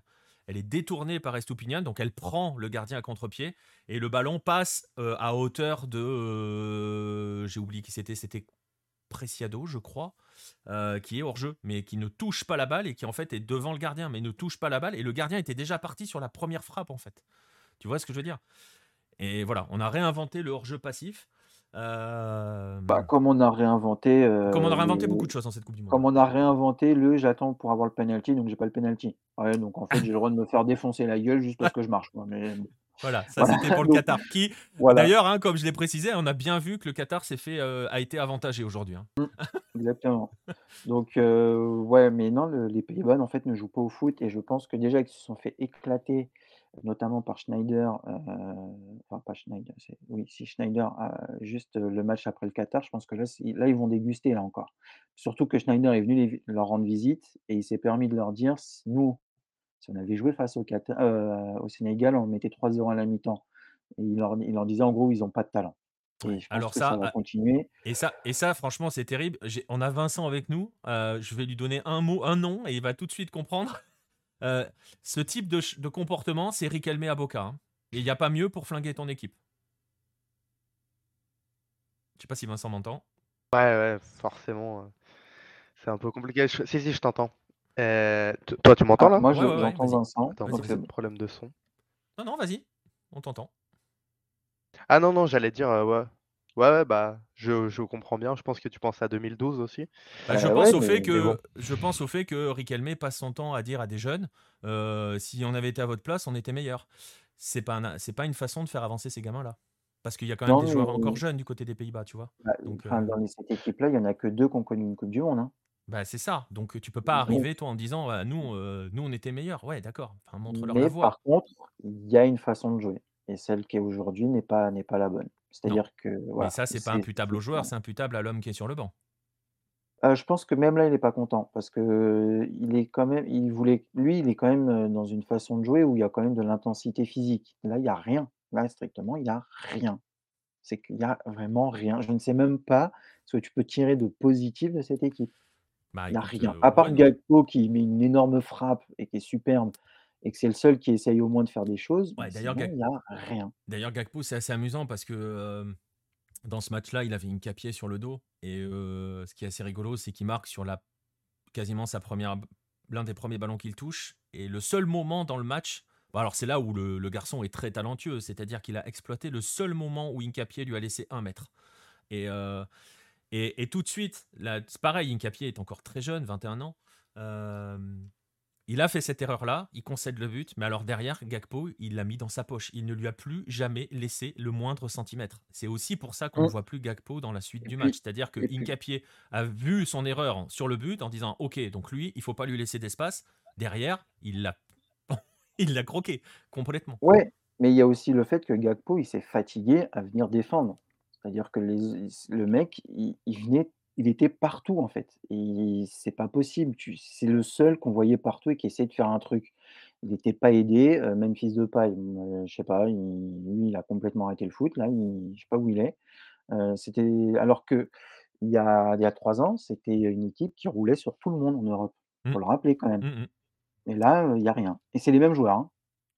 Elle est détournée par Estupinian, donc elle prend le gardien à contre-pied et le ballon passe euh, à hauteur de. euh, J'ai oublié qui c'était, c'était Preciado, je crois, euh, qui est hors jeu, mais qui ne touche pas la balle et qui en fait est devant le gardien, mais ne touche pas la balle. Et le gardien était déjà parti sur la première frappe, en fait. Tu vois ce que je veux dire? Et voilà, on a réinventé le hors-jeu passif. Euh, Bah, comme on a réinventé. euh, comme on a réinventé beaucoup de choses dans cette Coupe du Monde. Comme on a réinventé le j'attends pour avoir le penalty, donc j'ai pas le penalty. Ouais, donc en fait, j'ai le droit de me faire défoncer la gueule juste parce que je marche. quoi. Mais bon, Voilà, ça Voilà. c'était pour le Donc, Qatar. Qui, voilà, d'ailleurs, hein, comme je l'ai précisé, on a bien vu que le Qatar s'est fait, euh, a été avantagé aujourd'hui. hein. exactement. Donc, ouais, mais non, le- les Pays-Bas, en fait, ne jouent pas au foot et je pense que déjà qu'ils se sont fait éclater, notamment par Schneider, euh, enfin, pas Schneider, oui, si Schneider, a juste euh, le match après le Qatar, je pense que là, ils vont déguster, là encore. Surtout que Schneider est venu les- leur rendre visite et il s'est permis de leur dire, nous, Si on avait joué face au, Qatar- euh, au Sénégal, on mettait 3-0 à la mi-temps. Et il leur, il leur disait en gros, ils n'ont pas de talent. Et je pense Alors que ça, ça va ah, continuer. Et ça, et ça, franchement, c'est terrible. On a Vincent avec nous. euh, je vais lui donner un mot, un nom, et il va tout de suite comprendre. Euh, ce type de, ch- de comportement, c'est Riquelme à Boca. hein. Et il n'y a pas mieux pour flinguer ton équipe. Je sais pas si Vincent m'entend. Ouais, ouais, forcément. euh, C'est un peu compliqué. Je- Si, si, je t'entends. Euh, Toi, tu m'entends Ah, là? moi, Ouais, je- ouais, ouais, j'entends. Vincent. Attends, c'est bon. problème de son. Non, non, vas-y. On t'entend. Ah non, non, j'allais dire, euh, ouais. Ouais, ouais, bah, je, je comprends bien. Je pense que tu penses à 2012 aussi. Bah, je, Euh, pense ouais, au fait mais- que, bon. je pense au fait que Riquelme passe son temps à dire à des jeunes euh, si on avait été à votre place, on était meilleur. C'est pas, un- c'est pas une façon de faire avancer ces gamins-là. Parce qu'il y a quand même Non, des joueurs mais- encore jeunes du côté des Pays-Bas, tu vois. Bah, Donc, enfin, euh, Dans les- cette équipe-là, il n'y en a que deux qui ont connu une Coupe du Monde. hein. Bah, c'est ça. Donc tu peux pas arriver toi en disant Ah, nous, euh, nous on était meilleurs. Ouais, d'accord. Enfin, montre-leur la voie. par contre, il y a une façon de jouer. Et celle qui est aujourd'hui n'est pas, n'est pas la bonne. C'est-à-dire que. Voilà, Mais ça, c'est pas imputable au joueur, c'est imputable à l'homme qui est sur le banc. Euh, je pense que même là, il n'est pas content parce que il est quand même, il voulait, lui, il est quand même euh, dans une façon de jouer où il y a quand même de l'intensité physique. Là, il n'y a rien. Là, strictement, il n'y a rien. C'est qu'il y a vraiment rien. Je ne sais même pas ce que tu peux tirer de positif de cette équipe. Bah, Il n'y a rien. euh, À part. Gakpo qui met une énorme frappe et qui est superbe et que c'est le seul qui essaye au moins de faire des choses. Ouais, d'ailleurs, il n'y a rien. D'ailleurs, Gakpo, c'est assez amusant parce que euh, dans ce match-là, il avait une capier sur le dos. Et euh, ce qui est assez rigolo, c'est qu'il marque sur la quasiment sa première, l'un des premiers ballons qu'il touche. Et le seul moment dans le match, bon, alors c'est là où le, le garçon est très talentueux, c'est-à-dire qu'il a exploité le seul moment où Incapié lui a laissé un mètre. Et, euh, et, et tout de suite, là, c'est pareil, Incapié est encore très jeune, 21 ans. Euh, il a fait cette erreur-là, il concède le but, mais alors derrière, Gakpo, il l'a mis dans sa poche. Il ne lui a plus jamais laissé le moindre centimètre. C'est aussi pour ça qu'on ne Mm. voit plus Gakpo dans la suite Et du match. C'est-à-dire que Incapié a vu son erreur sur le but en disant Ok, donc lui, il faut pas lui laisser d'espace. Derrière, il l'a il l'a croqué complètement. Ouais, mais il y a aussi le fait que Gakpo, il s'est fatigué à venir défendre. C'est-à-dire que les, le mec, il, il venait, il était partout en fait. Et c'est pas possible. Tu, c'est le seul qu'on voyait partout et qui essayait de faire un truc. Il n'était pas aidé, euh, même fils de paille. euh, je sais pas, il, lui, il a complètement arrêté le foot. Là, il, je sais pas où il est. Euh, c'était alors que il y a, il y a trois ans, c'était une équipe qui roulait sur tout le monde en Europe. Mm. Faut le rappeler quand même. Mm, mm. Mais là, euh, il n'y a rien. Et c'est les mêmes joueurs. hein.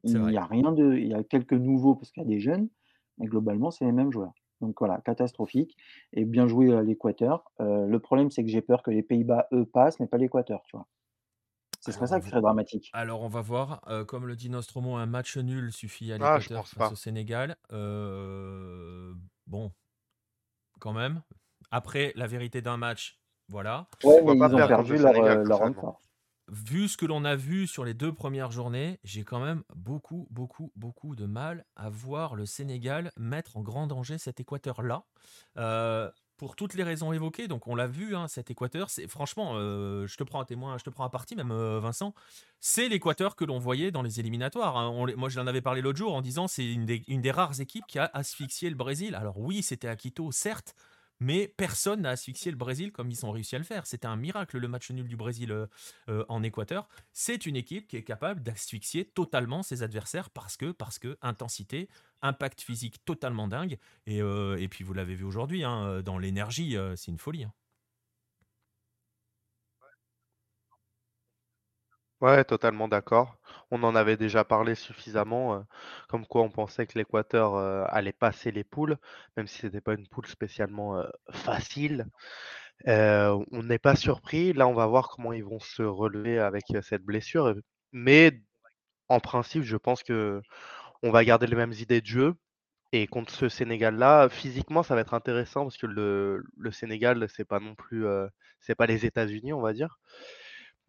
C'est Il vrai. a rien de. Il y a quelques nouveaux parce qu'il y a des jeunes, mais globalement, c'est les mêmes joueurs. Donc voilà, catastrophique. Et bien joué à l'Équateur. Euh, le problème, c'est que j'ai peur que les Pays-Bas, eux, passent, mais pas l'Équateur, tu vois. Ce serait ça qui serait dramatique. Alors, on va voir. Euh, comme le dit Nostromo, un match nul suffit à Ah, je l'Équateur pense face pas. au Sénégal. Euh, bon, quand même. Après, la vérité d'un match, voilà. Ouais, mais pas ils ont perdu leur. Vu ce que l'on a vu sur les deux premières journées, j'ai quand même beaucoup, beaucoup, beaucoup de mal à voir le Sénégal mettre en grand danger cet Équateur-là. Euh, pour toutes les raisons évoquées, donc on l'a vu, hein, cet Équateur, c'est franchement, euh, je te prends à témoin, je te prends à partie, même euh, Vincent, c'est l'Équateur que l'on voyait dans les éliminatoires. hein. Moi, je l'en avais parlé l'autre jour en disant c'est une une des rares équipes qui a asphyxié le Brésil. Alors oui, c'était à Quito, certes, mais personne n'a asphyxié le Brésil comme ils ont réussi à le faire. C'était un miracle le match nul du Brésil euh, euh, en Équateur. C'est une équipe qui est capable d'asphyxier totalement ses adversaires parce que, parce que intensité, impact physique totalement dingue. Et, euh, puis vous l'avez vu aujourd'hui, hein, dans l'énergie, c'est une folie. hein. Ouais, totalement d'accord. On en avait déjà parlé suffisamment, comme quoi on pensait que l'Équateur allait passer les poules, même si c'était pas une poule spécialement facile. On n'est pas surpris. Là, on va voir comment ils vont se relever avec cette blessure. Mais en principe, je pense que on va garder les mêmes idées de jeu. Et contre ce Sénégal-là, physiquement, ça va être intéressant parce que le, Sénégal, c'est pas non plus, pas les États-Unis, on va dire.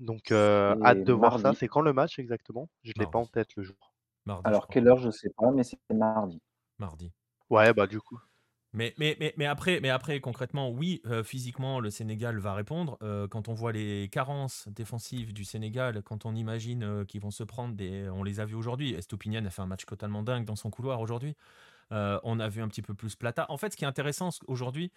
Donc, euh, hâte de voir ça. C'est quand le match exactement? Je l'ai pas en tête le jour. Mardi, Alors, quelle heure, je sais pas, mais c'est mardi. Mardi. Ouais, bah du coup. Mais, mais, mais, mais, après, mais après, concrètement, oui, euh, physiquement, le Sénégal va répondre. Euh, quand on voit les carences défensives du Sénégal, quand on imagine euh, qu'ils vont se prendre des. On les a vus aujourd'hui. Estopinian a fait un match totalement dingue dans son couloir aujourd'hui. Euh, on a vu un petit peu plus Plata. En fait, ce qui est intéressant aujourd'hui,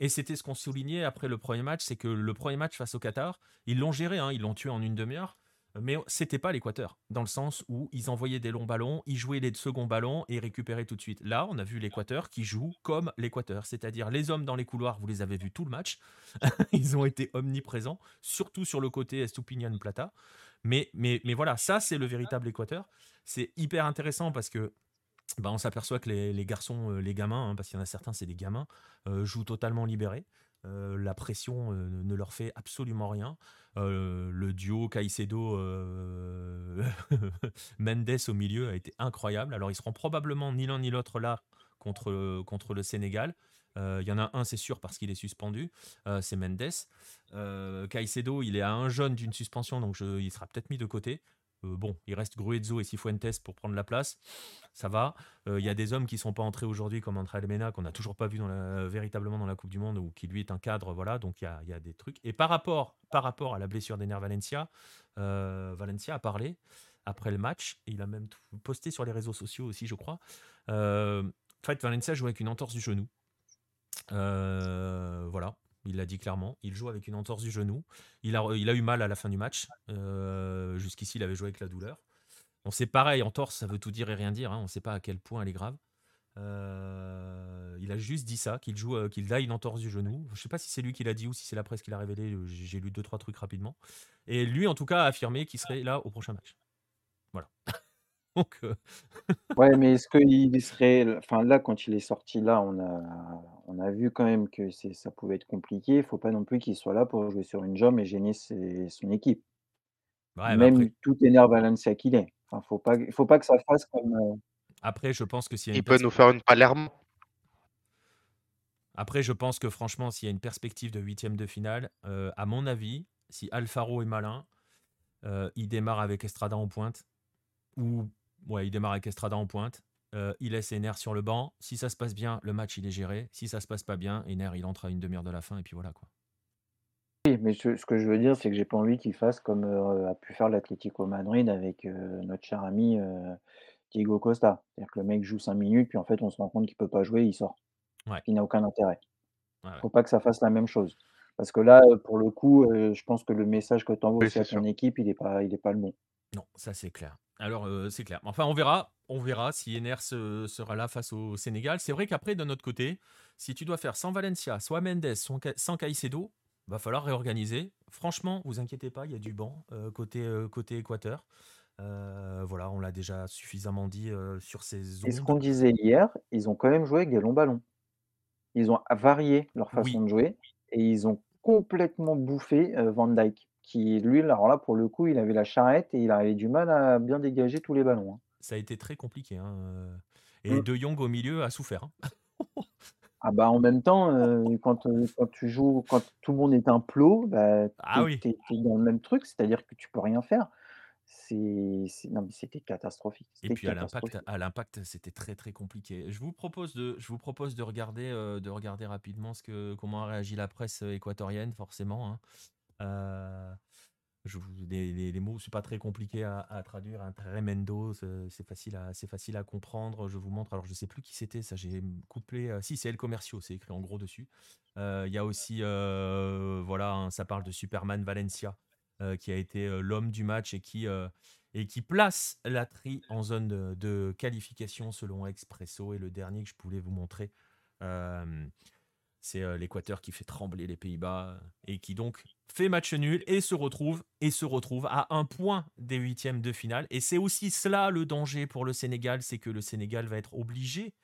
et c'était ce qu'on soulignait après le premier match, c'est que le premier match face au Qatar, ils l'ont géré, hein, ils l'ont tué en une demi-heure. Mais c'était pas l'Équateur, dans le sens où ils envoyaient des longs ballons, ils jouaient les seconds ballons et récupéraient tout de suite. Là, on a vu l'Équateur qui joue comme l'Équateur, c'est-à-dire les hommes dans les couloirs, vous les avez vus tout le match, ils ont été omniprésents, surtout sur le côté Estupinian Plata. Mais, mais, mais voilà, ça c'est le véritable Équateur. C'est hyper intéressant parce que bah, on s'aperçoit que les, garçons, euh, les gamins, hein, parce qu'il y en a certains, c'est des gamins, euh, jouent totalement libérés. Euh, la pression ne leur fait absolument rien. Le duo Caicedo Mendes au milieu a été incroyable. Alors ils seront probablement ni l'un ni l'autre là contre, contre le Sénégal. Il y en a un, c'est sûr, parce qu'il est suspendu. C'est Mendes. Caicedo, il est à un jaune d'une suspension, donc il sera peut-être mis de côté. Euh, bon, il reste Gruezo et Cifuentes pour prendre la place. Ça va. Euh, Il y a des hommes qui sont pas entrés aujourd'hui, comme André Almena, qu'on n'a toujours pas vu véritablement dans la Coupe du Monde, ou qui lui est un cadre. Voilà, donc il y a, des trucs. Et par rapport, par rapport à la blessure d'Ener Valencia, euh, Valencia a parlé après le match. Il a même posté sur les réseaux sociaux aussi, je crois. En fait, Valencia joue avec une entorse du genou. Voilà, il l'a dit clairement. Il joue avec une entorse du genou. Il a, eu mal à la fin du match. Euh, Jusqu'ici, il avait joué avec la douleur. On sait pareil, entorse, ça veut tout dire et rien dire. hein. On ne sait pas à quel point elle est grave. Euh, il a juste dit ça, qu'il joue, euh, qu'il a une entorse du genou. Je ne sais pas si c'est lui qui l'a dit ou si c'est la presse qui l'a révélé. j'ai lu deux trois trucs rapidement. Et lui, en tout cas, a affirmé qu'il serait là au prochain match. Voilà. Donc, euh, Ouais, mais est-ce qu'il serait enfin là, quand il est sorti là, on a on a vu quand même que c'est ça pouvait être compliqué. Il faut pas non plus qu'il soit là pour jouer sur une jambe et gêner ses son équipe. ouais, mais Même après, tout énerve Valencia qu'il est. Enfin, faut pas il faut pas que ça fasse comme, heu après, je pense que s'il y a Il une peut nous faire une Palerme. Après, je pense que franchement, s'il y a une perspective de huitième de finale, euh, à mon avis, si Alfaro est malin, euh, il démarre avec Estrada en pointe. Ou, ouais, il démarre avec Estrada en pointe. euh, il laisse Ener sur le banc. Si ça se passe bien, le match il est géré. Si ça se passe pas bien, Ener il entre à une demi-heure de la fin et puis voilà quoi. oui, mais ce ce que je veux dire, c'est que j'ai pas envie qu'il fasse comme, heu, a pu faire l'Atlético Madrid avec, heu, notre cher ami, Diego Costa. C'est-à-dire que le mec joue 5 minutes, puis en fait, on se rend compte qu'il peut pas jouer, il sort. Ouais. Il n'a aucun intérêt. Ouais, ouais. Faut pas que ça fasse la même chose. Parce que là, pour le coup, je pense que le message que tu envoies Oui, aussi à ton sûr. équipe, il est pas il est pas le bon. Non, ça c'est clair. Alors euh, c'est clair. Enfin, on verra. On verra si Ener se- sera là face au Sénégal. C'est vrai qu'après, d'un autre côté, si tu dois faire sans Valencia, soit Mendes, sans Ca- sans Caicedo, va falloir réorganiser. Franchement, vous inquiétez pas, il y a du banc euh, côté, euh, côté Équateur. Voilà, on l'a déjà suffisamment dit sur ces Et ce qu'on disait hier, ils ont quand même joué avec des longs ballons. Ils ont varié leur Oui, façon de jouer et ils ont complètement bouffé, Van Dijk qui lui, alors là, pour le coup, il avait la charrette et il avait du mal à bien dégager tous les ballons, hein. ça a été très compliqué. hein, euh, Et Mmh. De Jong au milieu a souffert. hein. Ah bah, en même temps, heu, quand, heu, quand tu joues quand tout le monde est un plot, bah, tu Ah oui. tu es dans le même truc, c'est-à-dire que tu peux rien faire. C'est c'est non, mais c'était catastrophique, Et puis à l'impact, catastrophique. à l'impact, c'était très très compliqué. Je vous propose de, je vous propose de regarder, euh, de regarder rapidement ce que, comment a réagi la presse euh, équatorienne, forcément. hein. Euh, je vous- les, les- les mots, c'est pas très compliqué à, traduire. Un tremendo, c'est facile à, facile à comprendre. Je vous montre. Alors je sais plus qui c'était. Ça, j'ai couplé. euh, si, c'est El Comercio. C'est écrit en gros dessus. Euh, Il y a aussi, voilà, hein, ça parle de Superman Valencia, qui a été l'homme du match et qui et qui place la tri en zone de, de qualification selon Expresso. Et le dernier que je voulais vous montrer, C'est euh, l'Équateur qui fait trembler les Pays-Bas et qui donc fait match nul et se retrouve et se retrouve à un point des huitièmes de finale. Et c'est aussi cela le danger pour le Sénégal, c'est que le Sénégal va être obligé,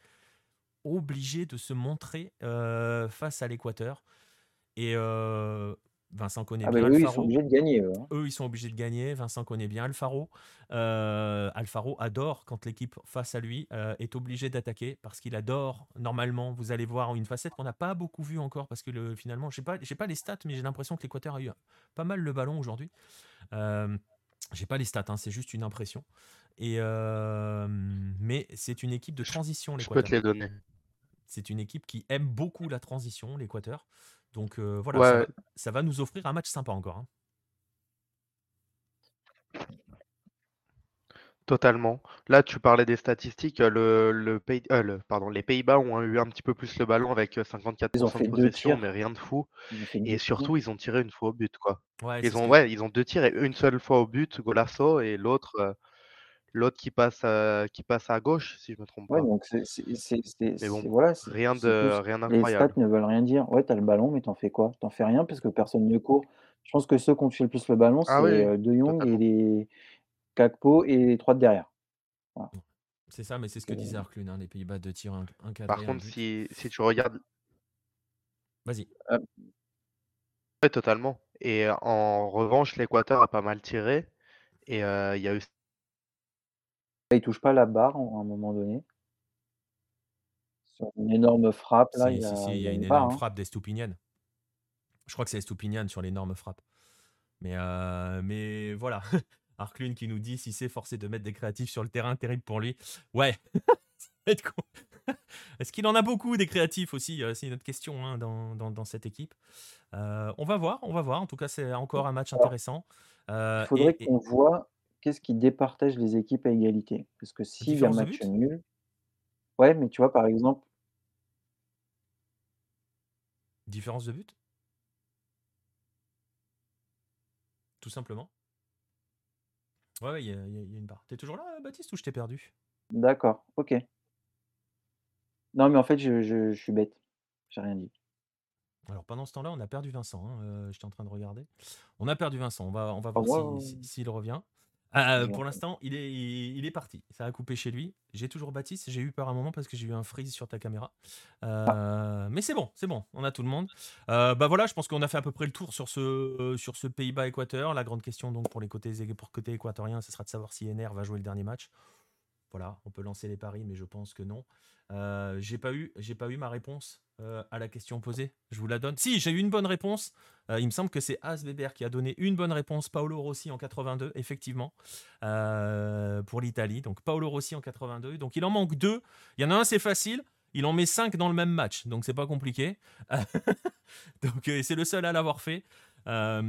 obligé de se montrer euh, face à l'Équateur. Et euh, Vincent connaît Ah bah bien eux, ils Alfaro. sont obligés de gagner, eux, hein. Eux, ils sont obligés de gagner. Vincent connaît bien Alfaro. Euh, Alfaro adore quand l'équipe face à lui euh, est obligée d'attaquer parce qu'il adore. Normalement, vous allez voir une facette qu'on n'a pas beaucoup vue encore parce que le, finalement, je n'ai pas, j'ai pas les stats, mais j'ai l'impression que l'Équateur a eu pas mal le ballon aujourd'hui. Euh, j'ai pas les stats, hein, c'est juste une impression. Et euh, mais c'est une équipe de transition, Je peux te l'Équateur. les donner. C'est une équipe qui aime beaucoup la transition, l'Équateur. Donc euh, voilà, Ouais, ça, va, ouais. ça va nous offrir un match sympa encore. hein. Totalement. Là, tu parlais des statistiques. euh, Le, le pays, euh, le- pardon, les Pays-Bas ont eu un petit peu plus le ballon avec euh, 54% Ils ont de fait deux possession, tirs. mais rien de fou. Et tirs. surtout, ils ont tiré une fois au but, quoi. Ouais, Ils ont, ouais, ils ont deux tirs et une seule fois au but, golasso, et l'autre, euh, l'autre qui passe, euh, qui passe à gauche, si je me trompe Ouais, pas. donc c'est c'est- c'est- c'est- Mais bon, c'est- voilà, rien de, rien Les stats d'incroyable. ne veulent rien dire. Ouais, t'as le ballon, mais t'en fais quoi? T'en fais rien parce que personne ne court. Je pense que ceux qui ont touché le plus le ballon, Ah oui, c'est euh, De Jong et les Gakpo et les trois de derrière. Voilà. C'est ça, mais c'est ce que Et- disait Arclune, hein, les Pays-Bas, deux tirs, un, un cadré, Par contre, si, si tu regardes, Vas-y. ouais, totalement. Et euh, en revanche, l'Équateur a pas mal tiré. Et euh, il y a eu Il touche pas la barre à un moment donné. Sur une énorme frappe, là, Si, il y si, a, si, il il y y a a une une barre. énorme hein. frappe d'Estupinian. Je crois que c'est Estupinian sur l'énorme frappe. Mais, euh, mais voilà. Arclune qui nous dit si c'est forcé de mettre des créatifs sur le terrain, terrible pour lui. Ouais. Ça va être con. Est-ce qu'il en a beaucoup des créatifs aussi? Euh, C'est une autre question hein, dans, dans- dans cette équipe. Euh, on va voir, on va voir. En tout cas, c'est encore un match Alors, intéressant. Il faudrait et, et qu'on voit qu'est-ce qui départage les équipes à égalité? Parce que s'il y a différence de match but? nul, ouais, mais tu vois, par exemple, Différence de but? Tout simplement. Ouais, ouais, il y, a il y a- il y a une barre. T'es toujours là, Baptiste, ou je t'ai perdu? D'accord, ok. Non, mais en fait, je, je- je suis bête. J'ai rien dit. Alors pendant ce temps-là, on a perdu Vincent. hein, euh, J'étais en train de regarder. On a perdu Vincent. On va, on va Enfin, voir si- si- s'il revient. Euh, je pour l'instant, il est, il, il est parti. Ça a coupé chez lui. J'ai toujours Baptiste. J'ai eu peur un moment parce que j'ai eu un freeze sur ta caméra. Euh, mais c'est bon, c'est bon. On a tout le monde. Euh, bah voilà, je pense qu'on a fait à peu près le tour sur ce, euh, sur ce Pays-Bas-Équateur. La grande question donc pour les côtés, pour côté équatorien, ce sera de savoir si NR va jouer le dernier match. Voilà, on peut lancer les paris, mais je pense que non. J'ai pas eu, j'ai pas eu ma réponse euh, à la question posée. Je vous la donne. Si, j'ai eu une bonne réponse. Euh, il me semble que c'est Asbeber qui a donné une bonne réponse. Paolo Rossi en 82, effectivement, euh, pour l'Italie. Donc Paolo Rossi en 82. Donc il en manque deux. Il y en a un, c'est facile. Il en met cinq dans le même match, donc c'est pas compliqué. donc c'est le seul à l'avoir fait. Ça,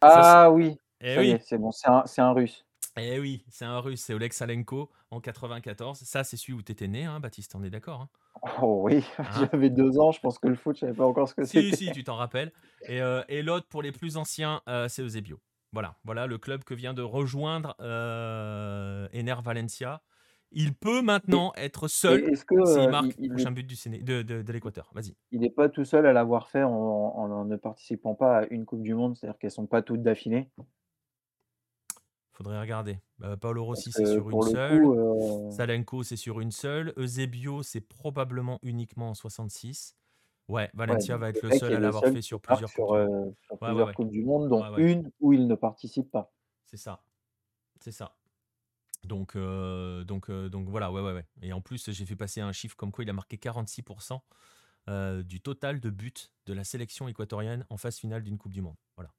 Ah oui, eh oui, est, c'est bon, c'est un, c'est un russe. Eh oui, c'est un russe, c'est Oleg Salenko en 94. Ça, c'est celui où tu étais né, hein, Baptiste, on est d'accord hein Oh oui, Hein j'avais deux ans, je pense que le foot, je savais pas encore ce que Si, c'était. si, tu t'en rappelles. Et, euh, et l'autre, pour les plus anciens, euh, c'est Eusebio. Voilà, voilà le club que vient de rejoindre euh, Ener Valencia. Il peut maintenant être seul s'il euh, marque il, le il prochain but du Séné- de, de, de l'Équateur. Vas-y. il est pas tout seul à l'avoir fait en, en- en ne participant pas à une Coupe du Monde, c'est-à-dire qu'elles sont pas toutes d'affilée. Faudrait regarder. Euh, Paolo Rossi, c'est sur une seule. coup, euh, Salenko, c'est sur une seule. Eusebio, c'est probablement uniquement en 66. Ouais, Valencia va être le seul à l'avoir fait sur plusieurs sur, du Monde. euh, sur Ouais, ouais, plusieurs ouais. Coupes du Monde, dont une où il ne participe pas. C'est ça. C'est ça. Donc, euh, donc, euh, donc voilà, ouais, ouais, ouais. Et en plus, j'ai fait passer un chiffre comme quoi il a marqué 46% euh, du total de buts de la sélection équatorienne en phase finale d'une Coupe du Monde. Voilà.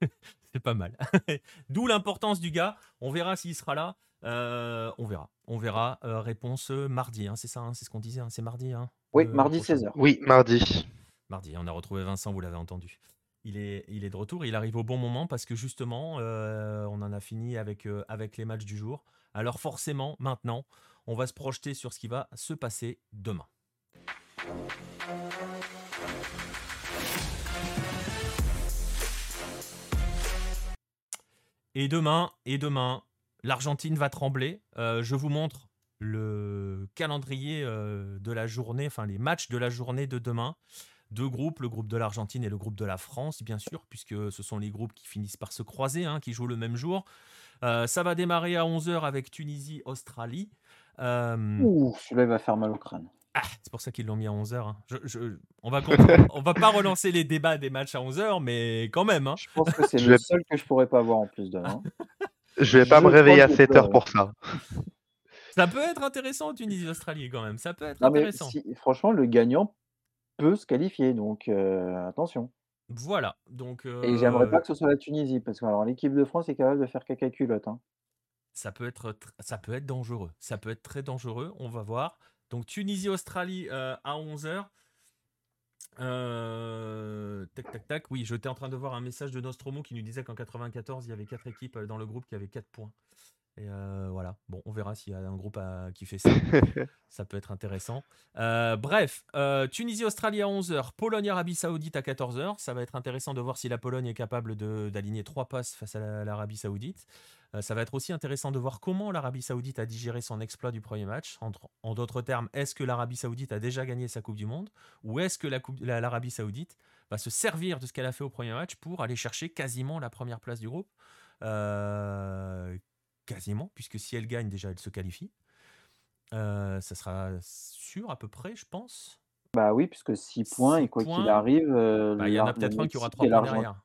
C'est pas mal. D'où l'importance du gars. On verra s'il sera là. Euh, on verra. On verra. Euh, réponse euh, mardi. hein, c'est ça, hein, c'est ce qu'on disait. hein, c'est mardi. hein, Oui, mardi prochain. 16h. Oui, mardi. Mardi, on a retrouvé Vincent, vous l'avez entendu. Il est, il est de retour, il arrive au bon moment parce que justement, euh, on en a fini avec, euh, avec les matchs du jour. Alors forcément, maintenant, on va se projeter sur ce qui va se passer demain. Et demain, et demain, l'Argentine va trembler. Euh, je vous montre le calendrier de la journée, enfin les matchs de la journée de demain. Deux groupes, le groupe de l'Argentine et le groupe de la France, bien sûr, puisque ce sont les groupes qui finissent par se croiser, hein, qui jouent le même jour. ça va démarrer à 11h avec Tunisie-Australie. Ouh, celui-là va faire mal au crâne. Ah, c'est pour ça qu'ils l'ont mis à 11h. Hein. on, va on va pas relancer les débats des matchs à 11h, mais quand même. Hein. Je pense que c'est le seul que je pourrais pas voir en plus demain. je vais pas me réveiller à 7h pour ça. Ça peut être intéressant, Tunisie-Australie, quand même. Ça peut être intéressant. franchement, le gagnant peut se qualifier, donc attention. Voilà. Donc, Et j'aimerais pas que ce soit la Tunisie, parce que l'équipe de France est capable de faire caca culotte. Hein. Ça peut, être, ça peut être dangereux. Ça peut être très dangereux. On va voir. Donc Tunisie-Australie à 11h. tac, tac, tac. Oui, j'étais en train de voir un message de Nostromo qui nous disait qu'en 94, il y avait quatre équipes dans le groupe qui avaient 4 points. Et voilà, bon, on verra s'il y a un groupe qui fait ça. ça peut être intéressant. bref, Tunisie-Australie à 11h, Pologne-Arabie Saoudite à 14h. Ça va être intéressant de voir si la Pologne est capable d'aligner trois passes face à l'Arabie Saoudite. Ça va être aussi intéressant de voir comment l'Arabie Saoudite a digéré son exploit du premier match. En, d'autres termes, est-ce que l'Arabie Saoudite a déjà gagné sa Coupe du Monde Ou est-ce que l'Arabie Saoudite va se servir de ce qu'elle a fait au premier match pour aller chercher quasiment la première place du groupe? Quasiment, puisque si elle gagne, déjà, elle se qualifie. Euh, ça sera sûr à peu près, je pense. Bah oui, puisque 6 points, et quoi qu'il arrive. Euh, bah, il y en a peut-être un qui aura 3 points derrière.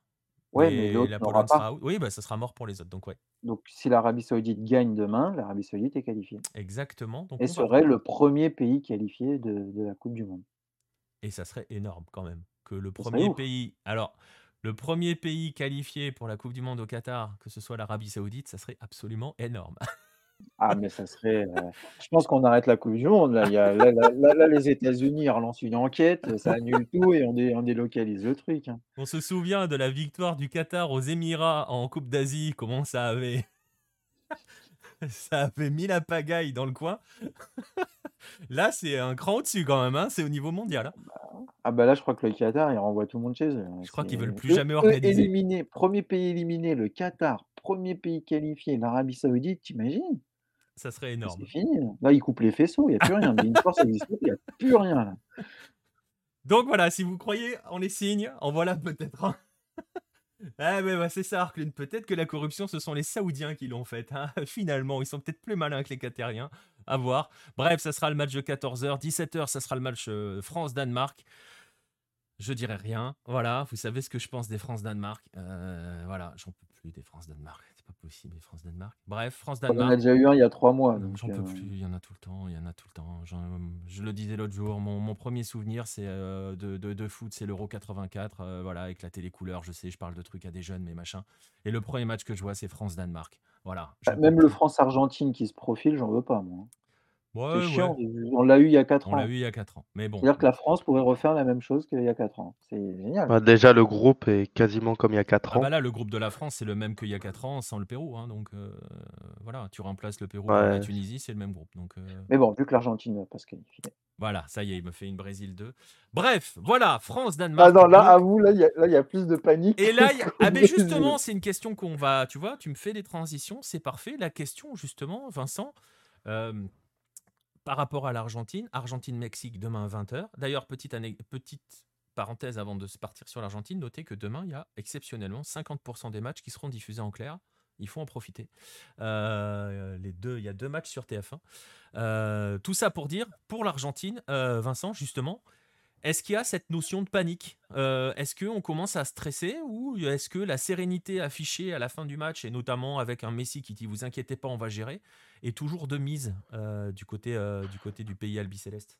Ouais, mais, l'autre la Pologne sera Oui, bah, ça sera mort pour les autres. Donc, ouais. Donc, si l'Arabie Saoudite gagne demain, l'Arabie Saoudite est qualifiée. Exactement. Donc, et serait le premier pays qualifié de, de, la Coupe du Monde. Et ça serait énorme quand même. Que le premier pays. Alors, le premier pays qualifié pour la Coupe du Monde au Qatar, que ce soit l'Arabie Saoudite, ça serait absolument énorme. Ah, mais ça serait. Euh, je pense qu'on arrête la Coupe du Monde. Là, là, les États-Unis relancent une enquête, ça annule tout et on, on délocalise le truc. Hein. On se souvient de la victoire du Qatar aux Émirats en Coupe d'Asie, comment ça avait. ça avait mis la pagaille dans le coin. là, c'est un cran au-dessus quand même, hein, c'est au niveau mondial. Hein. Ah bah là, je crois que le Qatar, il renvoie tout le monde chez eux. Je crois qu'ils veulent plus jamais organiser. Éliminé, premier pays éliminé, le Qatar, premier pays qualifié, l'Arabie Saoudite, t'imagines? Ça serait énorme. C'est fini. Là, ils coupent les faisceaux, il n'y a plus rien. il n'y a plus rien. Donc voilà, si vous croyez en les signes, en voilà peut-être Ah mais bah, c'est ça, Arklin. Peut-être que la corruption, ce sont les Saoudiens qui l'ont faite. Hein. Finalement, ils sont peut-être plus malins que les Qatariens. À voir. Bref, ça sera le match de 14h. 17h, ça sera le match euh, France-Danemark. Je dirais rien. Voilà, vous savez ce que je pense des France-Danemark. Euh, voilà, j'en peux plus des France-Danemark pas possible, France-Danemark. Bref, France-Danemark. On en a déjà eu un il y a trois mois. J'en peux euh, plus, il y en a tout le temps, il y en a tout le temps. Je le disais l'autre jour, mon, premier souvenir c'est euh, de, de, foot, c'est l'Euro 84, euh, voilà, éclater les couleurs, je sais, je parle de trucs à des jeunes, mais machin. Et le premier match que je vois, c'est France-Danemark. Voilà. Bah, même le France-Argentine qui se profile, j'en veux pas, moi. C'est chiant, on l'a eu il y a 4 ans. On l'a eu il y a 4 ans. Mais bon. C'est-à-dire que la France pourrait refaire la même chose qu'il y a 4 ans. C'est génial. Bah, déjà, le groupe est quasiment comme il y a 4 ah ans. bah là, le groupe de la France, c'est le même qu'il y a 4 ans sans le Pérou. Hein, donc euh, voilà, tu remplaces le Pérou par la Tunisie, c'est le même groupe. Donc, euh, Mais bon, vu que l'Argentine va pas se qualifier. Voilà, ça y est, il me fait une Brésil 2. Bref, voilà, France-Danemark. Ah non, là, à vous, là, il y, a plus de panique. Et là, ah, mais justement, c'est une question qu'on va. Tu vois, tu me fais des transitions, c'est parfait. La question, justement, Vincent. Euh, par rapport à l'Argentine, Argentine-Mexique demain à 20h. D'ailleurs, petite, parenthèse avant de partir sur l'Argentine, notez que demain, il y a exceptionnellement 50% des matchs qui seront diffusés en clair. Il faut en profiter. Euh, les deux, il y a deux matchs sur TF1. Euh, tout ça pour dire, pour l'Argentine, euh, Vincent, justement, est-ce qu'il y a cette notion de panique euh, Est-ce qu'on commence à stresser ou est-ce que la sérénité affichée à la fin du match, et notamment avec un Messi qui dit vous inquiétez pas, on va gérer, est toujours de mise euh, du, côté, euh, du côté du pays albicéleste?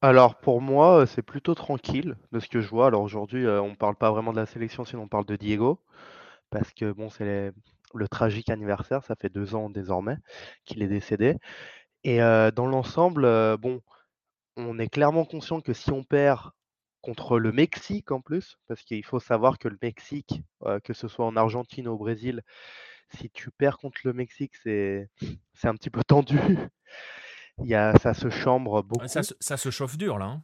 Alors pour moi, c'est plutôt tranquille de ce que je vois. Alors aujourd'hui, on ne parle pas vraiment de la sélection, sinon on parle de Diego, parce que bon, c'est le tragique anniversaire, ça fait deux ans désormais qu'il est décédé. Et dans l'ensemble, bon on est clairement conscient que si on perd contre le Mexique en plus, parce qu'il faut savoir que le Mexique, que ce soit en Argentine ou au Brésil, si tu perds contre le Mexique, c'est un petit peu tendu. Il y a, ça se chambre beaucoup. Ça, ça se chauffe dur là. Hein.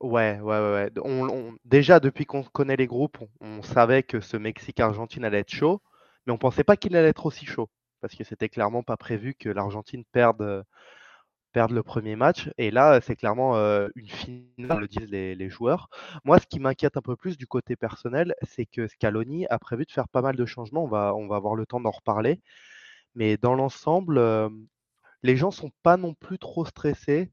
Ouais, ouais, ouais. On, déjà, depuis qu'on connaît les groupes, on, savait que ce Mexique-Argentine allait être chaud, mais on pensait pas qu'il allait être aussi chaud. parce que c'était clairement pas prévu que l'Argentine perde, perde le premier match. Et là, c'est clairement une finale, le disent les, joueurs. Moi, ce qui m'inquiète un peu plus du côté personnel, c'est que Scaloni a prévu de faire pas mal de changements. On va, on va avoir le temps d'en reparler. Mais dans l'ensemble, les gens sont pas non plus trop stressés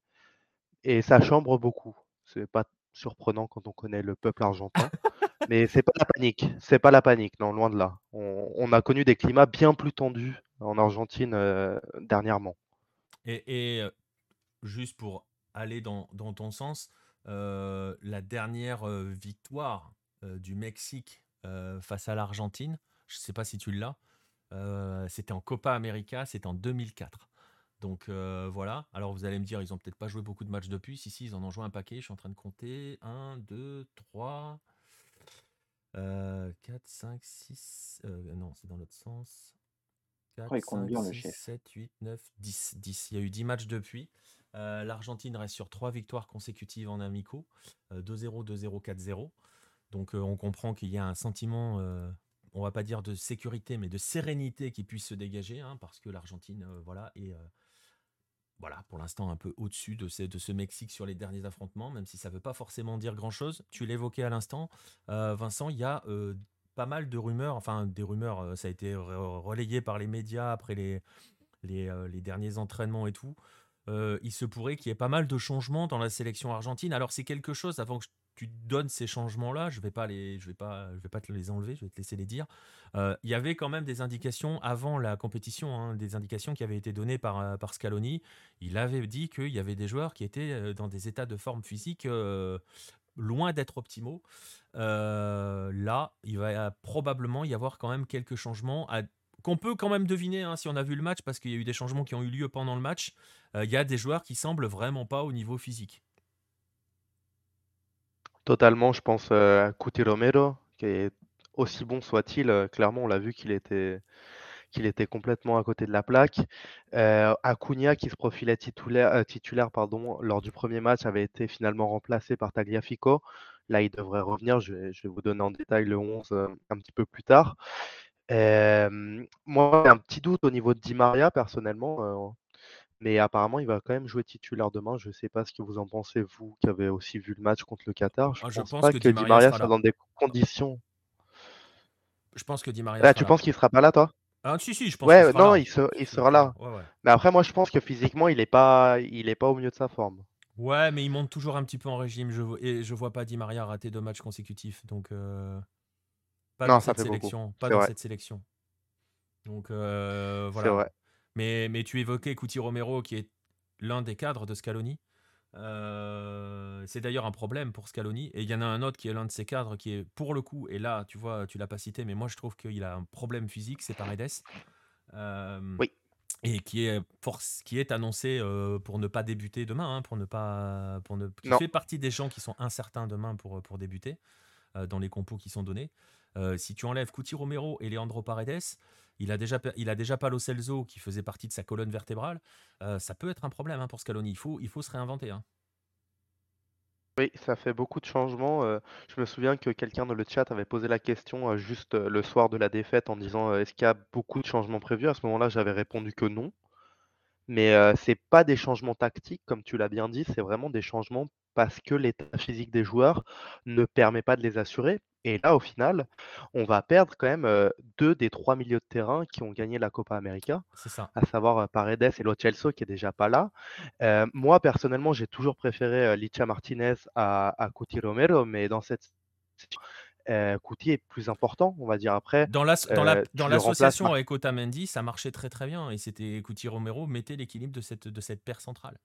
et ça chambre beaucoup. C'est pas surprenant quand on connaît le peuple argentin. Mais c'est pas la panique. C'est pas la panique, non, loin de là. On, a connu des climats bien plus tendus en Argentine dernièrement. Et, juste pour aller dans, ton sens, la dernière victoire du Mexique face à l'Argentine, je ne sais pas si tu l'as, c'était en Copa América, c'était en 2004. Donc voilà. Alors vous allez me dire, ils ont peut-être pas joué beaucoup de matchs depuis. Si, si, ils en ont joué un paquet. Je suis en train de compter. 1, 2, 3, 4, 5, 6. non, c'est dans l'autre sens. 4, 5, 6, 7, 8, 9, 10, 10. Il y a eu 10 matchs depuis. L'Argentine reste sur 3 victoires consécutives en amicaux. 2-0, 2-0, 4-0. Donc on comprend qu'il y a un sentiment, on va pas dire de sécurité, mais de sérénité qui puisse se dégager, hein, parce que l'Argentine voilà, est voilà, pour l'instant un peu au-dessus de, ce Mexique sur les derniers affrontements, même si ça ne veut pas forcément dire grand-chose. Tu l'évoquais à l'instant, euh, Vincent, il y a euh, pas mal de rumeurs, enfin des rumeurs, euh, ça a été relayé par les médias après les derniers entraînements et tout. Il se pourrait qu'il y ait pas mal de changements dans la sélection argentine. Alors c'est quelque chose, avant que tu donnes ces changements-là, je vais pas les, je vais vais pas te les enlever, je vais te laisser les dire. Euh, il y avait quand même des indications avant la compétition, hein, des indications qui avaient été données par, euh, par Scaloni. Il avait dit qu'il y avait des joueurs qui étaient euh, dans des états de forme physique loin d'être optimaux. là, il va probablement y avoir quand même quelques changements qu'on peut quand même deviner hein, si on a vu le match, parce qu'il y a eu des changements qui ont eu lieu pendant le match. Il y a des joueurs qui semblent vraiment pas au niveau physique. Totalement, je pense à Cuti Romero, qui est aussi bon soit-il, clairement, on l'a vu qu'il était, qu'il était complètement à côté de la plaque. Euh, Acuna, qui se profilait titulaire, titulaire pardon, lors du premier match, avait été finalement remplacé par Tagliafico. Là, il devrait revenir. Je vais, vous donner en détail le 11 un petit peu plus tard. Moi, j'ai un petit doute au niveau de Di Maria, personnellement. Mais apparemment, il va quand même jouer titulaire demain. Je ne sais pas ce que vous en pensez, vous qui avez aussi vu le match contre le Qatar. Je, ne ah, pense, pas que, Di Maria, soit dans des conditions. Je pense que Di Maria. Ah, tu penses qu'il sera pas là, toi? Ah, si, si, je pense ouais, non, il, il, sera là. Mais après, moi, je pense que physiquement, il n'est pas, il est pas au milieu de sa forme. Ouais, mais il monte toujours un petit peu en régime. Je, et je vois pas Di Maria rater deux matchs consécutifs. Donc, euh, pas dans cette sélection. Pas dans cette sélection. Donc, euh, voilà. Vrai. Mais, mais tu évoquais Couti Romero, qui est l'un des cadres de Scaloni. Euh, c'est d'ailleurs un problème pour Scaloni. Et il y en a un autre qui est l'un de ses cadres, qui est pour le coup, et là, tu vois, tu l'as pas cité, mais moi je trouve qu'il a un problème physique, c'est Paredes. Euh, oui. Et qui est, force, qui est annoncé pour ne pas débuter demain, hein, pour ne pas, pour ne, qui fait partie des gens qui sont incertains demain pour, pour débuter dans les compos qui sont donnés. Si tu enlèves Couti Romero et Leandro Paredes, il a déjà, il a déjà Palo Celso qui faisait partie de sa colonne vertébrale. Euh, ça peut être un problème hein, pour Scaloni. Il faut, il faut se réinventer. Hein. Oui, ça fait beaucoup de changements. Euh, je me souviens que quelqu'un dans le chat avait posé la question euh, juste le soir de la défaite en disant est-ce qu'il y a beaucoup de changements prévus? À ce moment-là, j'avais répondu que non. Mais ce n'est pas des changements tactiques, comme tu l'as bien dit, c'est vraiment des changements parce que l'état physique des joueurs ne permet pas de les assurer. Et là, au final, on va perdre quand même deux des trois milieux de terrain qui ont gagné la Copa América, à savoir Paredes et Lo Celso qui est déjà pas là. moi, personnellement, j'ai toujours préféré Licha Martinez à, à Cuti Romero, mais dans cette situation, Couti est plus important, on va dire après. Dans l'association la, avec Otamendi, ça marchait très très bien et c'était Couti Romero mettait l'équilibre de cette, de cette paire centrale.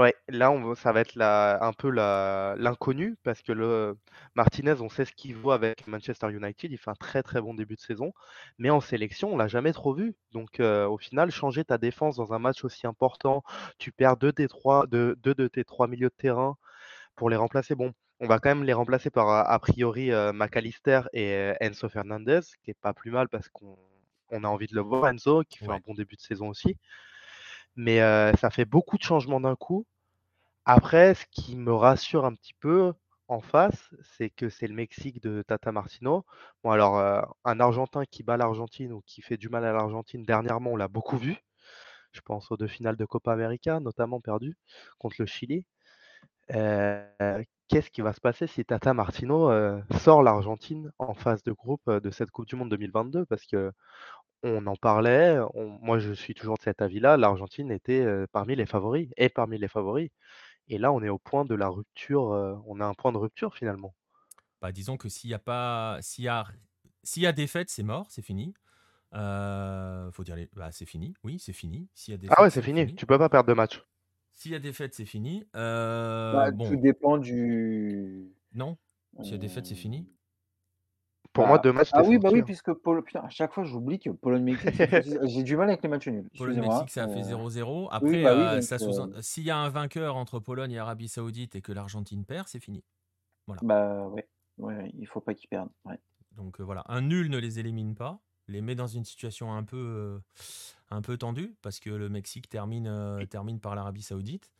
Ouais, là, on, ça va être la, un peu l'inconnu parce que le Martinez, on sait ce qu'il vaut avec Manchester United. Il fait un très très bon début de saison, mais en sélection, on l'a jamais trop vu. Donc, au final, changer ta défense dans un match aussi important, tu perds deux, des trois, deux, deux de tes trois milieux de terrain pour les remplacer. Bon, on va quand même les remplacer par a priori McAllister et Enzo Fernandez, qui est pas plus mal parce qu'on a envie de le voir, Enzo, qui fait un bon début de saison aussi. Mais ça fait beaucoup de changements d'un coup. Après, ce qui me rassure un petit peu, en face, c'est que c'est le Mexique de Tata Martino. Bon, alors, euh, un Argentin qui bat l'Argentine ou qui fait du mal à l'Argentine, dernièrement, on l'a beaucoup vu. Je pense aux deux finales de Copa América, notamment perdues contre le Chili. Euh, qu'est-ce qui va se passer si Tata Martino euh, sort l'Argentine en phase de groupe de cette Coupe du Monde 2022 Parce que on en parlait, moi je suis toujours de cet avis-là, l'Argentine était parmi les favoris, et parmi les favoris. Et là, on est au point de la rupture, on a un point de rupture finalement. Bah, disons que s'il y a pas, s'il y a, s'il y a défaite, c'est mort, c'est fini. faut dire, bah, c'est fini, oui, c'est fini. S'il y a défaite, ah ouais, c'est fini. Tu peux pas perdre de match. S'il y a défaite, c'est fini. Bah, Tout dépend du. Non, s'il y a défaite, c'est fini. Pour moi, deux matchs, Ah oui, bah oui, puisque Putain, à chaque fois, j'oublie que Pologne-Mexique, j'ai du mal avec les matchs nuls. Pologne-Mexique, ça a fait 0-0. Euh, Après, bah euh, euh s'il y a un vainqueur entre Pologne et Arabie Saoudite et que l'Argentine perd, c'est fini. Voilà. Bah ouais, ouais, il faut pas qu'ils perdent. Donc voilà, un nul ne les élimine pas, les met dans une situation un peu, un peu tendue parce que le Mexique termine, termine par l'Arabie Saoudite.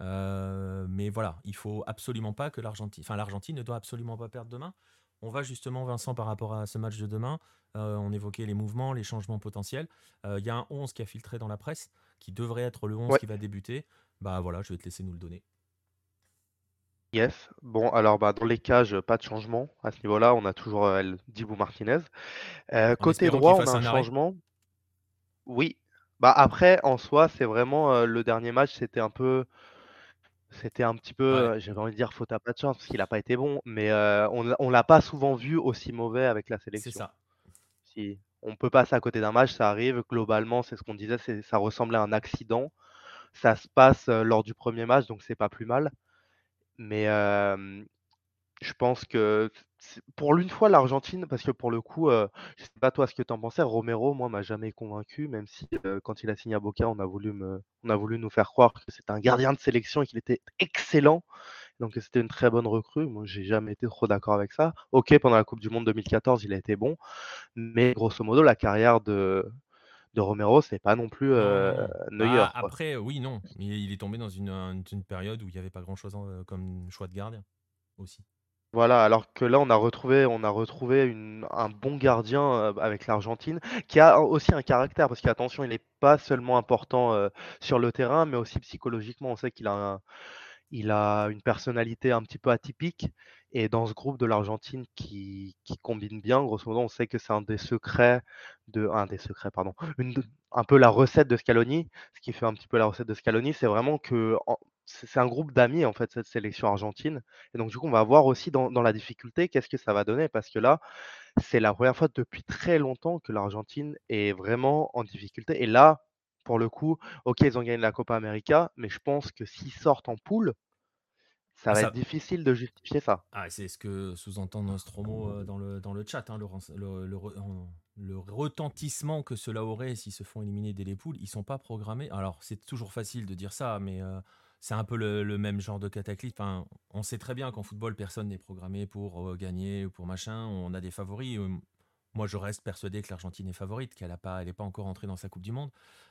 mais voilà, il faut absolument pas que l'Argentine, enfin l'Argentine ne doit absolument pas perdre demain. On va justement, Vincent, par rapport à ce match de demain, euh, on évoquait les mouvements, les changements potentiels. Euh, il y a un 11 qui a filtré dans la presse, qui devrait être le 11 qui va débuter. Bah voilà, je vais te laisser nous le donner. Yes. Bon, alors bah, dans les cages, pas de changement à ce niveau-là. On a toujours euh, Dibou Martinez. côté droit, on a un, changement. Oui. Bah après, en soi, c'est vraiment le dernier match, c'était un peu c'était un petit peu, j'avais envie de dire faute à pas de chance parce qu'il n'a pas été bon, mais on ne l'a pas souvent vu aussi mauvais avec la sélection. C'est ça. Si on peut passer à côté d'un match, ça arrive. Globalement, c'est ce qu'on disait, ça ressemblait à un accident. Ça se passe lors du premier match, donc c'est pas plus mal. Mais je pense que pour l'une fois, l'Argentine, parce que pour le coup, je je sais pas toi ce que tu en pensais, Romero, moi, m'a jamais convaincu, même si quand il a signé à Boca, on a voulu, me, on a voulu nous faire croire que c'était un gardien de sélection et qu'il était excellent, donc c'était une très bonne recrue. Moi, j'ai jamais été trop d'accord avec ça. Ok, pendant la Coupe du Monde 2014, il a été bon, mais grosso modo, la carrière de, de Romero, c'est pas non plus euh, Neuer. Après, oui, non. Il, est tombé dans une, une période où il n'y avait pas grand-chose comme choix de gardien aussi. Voilà, alors que là, on a retrouvé, on a retrouvé un bon gardien euh, avec l'Argentine, qui a aussi un caractère, parce qu'attention, il n'est pas seulement important euh, sur le terrain, mais aussi psychologiquement. On sait qu'il a, il a une personnalité un petit peu atypique, et dans ce groupe de l'Argentine qui, combine bien, grosso modo, on sait que c'est un des secrets de, un des secrets, pardon, un peu la recette de Scaloni. Ce qui fait un petit peu la recette de Scaloni, c'est vraiment que c'est un groupe d'amis, en fait, cette sélection argentine. Et donc, du coup, on va voir aussi dans, la difficulté, qu'est-ce que ça va donner? Parce que là, c'est la première fois depuis très longtemps que l'Argentine est vraiment en difficulté. Et là, pour le coup, ok, ils ont gagné la Copa América, mais je pense que s'ils sortent en poule, ça va être difficile de justifier ça. Ah, c'est ce que sous-entend Nostromo euh, dans le, dans le chat, hein, le, le, retentissement que cela aurait s'ils se font éliminer dès les poules. Ils sont pas programmés. Alors, c'est toujours facile de dire ça, mais euh, c'est un peu le, même genre de cataclysme. on sait très bien qu'en football, personne n'est programmé pour euh, gagner ou pour machin. On a des favoris. Euh, moi, je reste persuadé que l'Argentine est favorite, qu'elle n'est pas, pas encore entrée dans sa Coupe du Monde,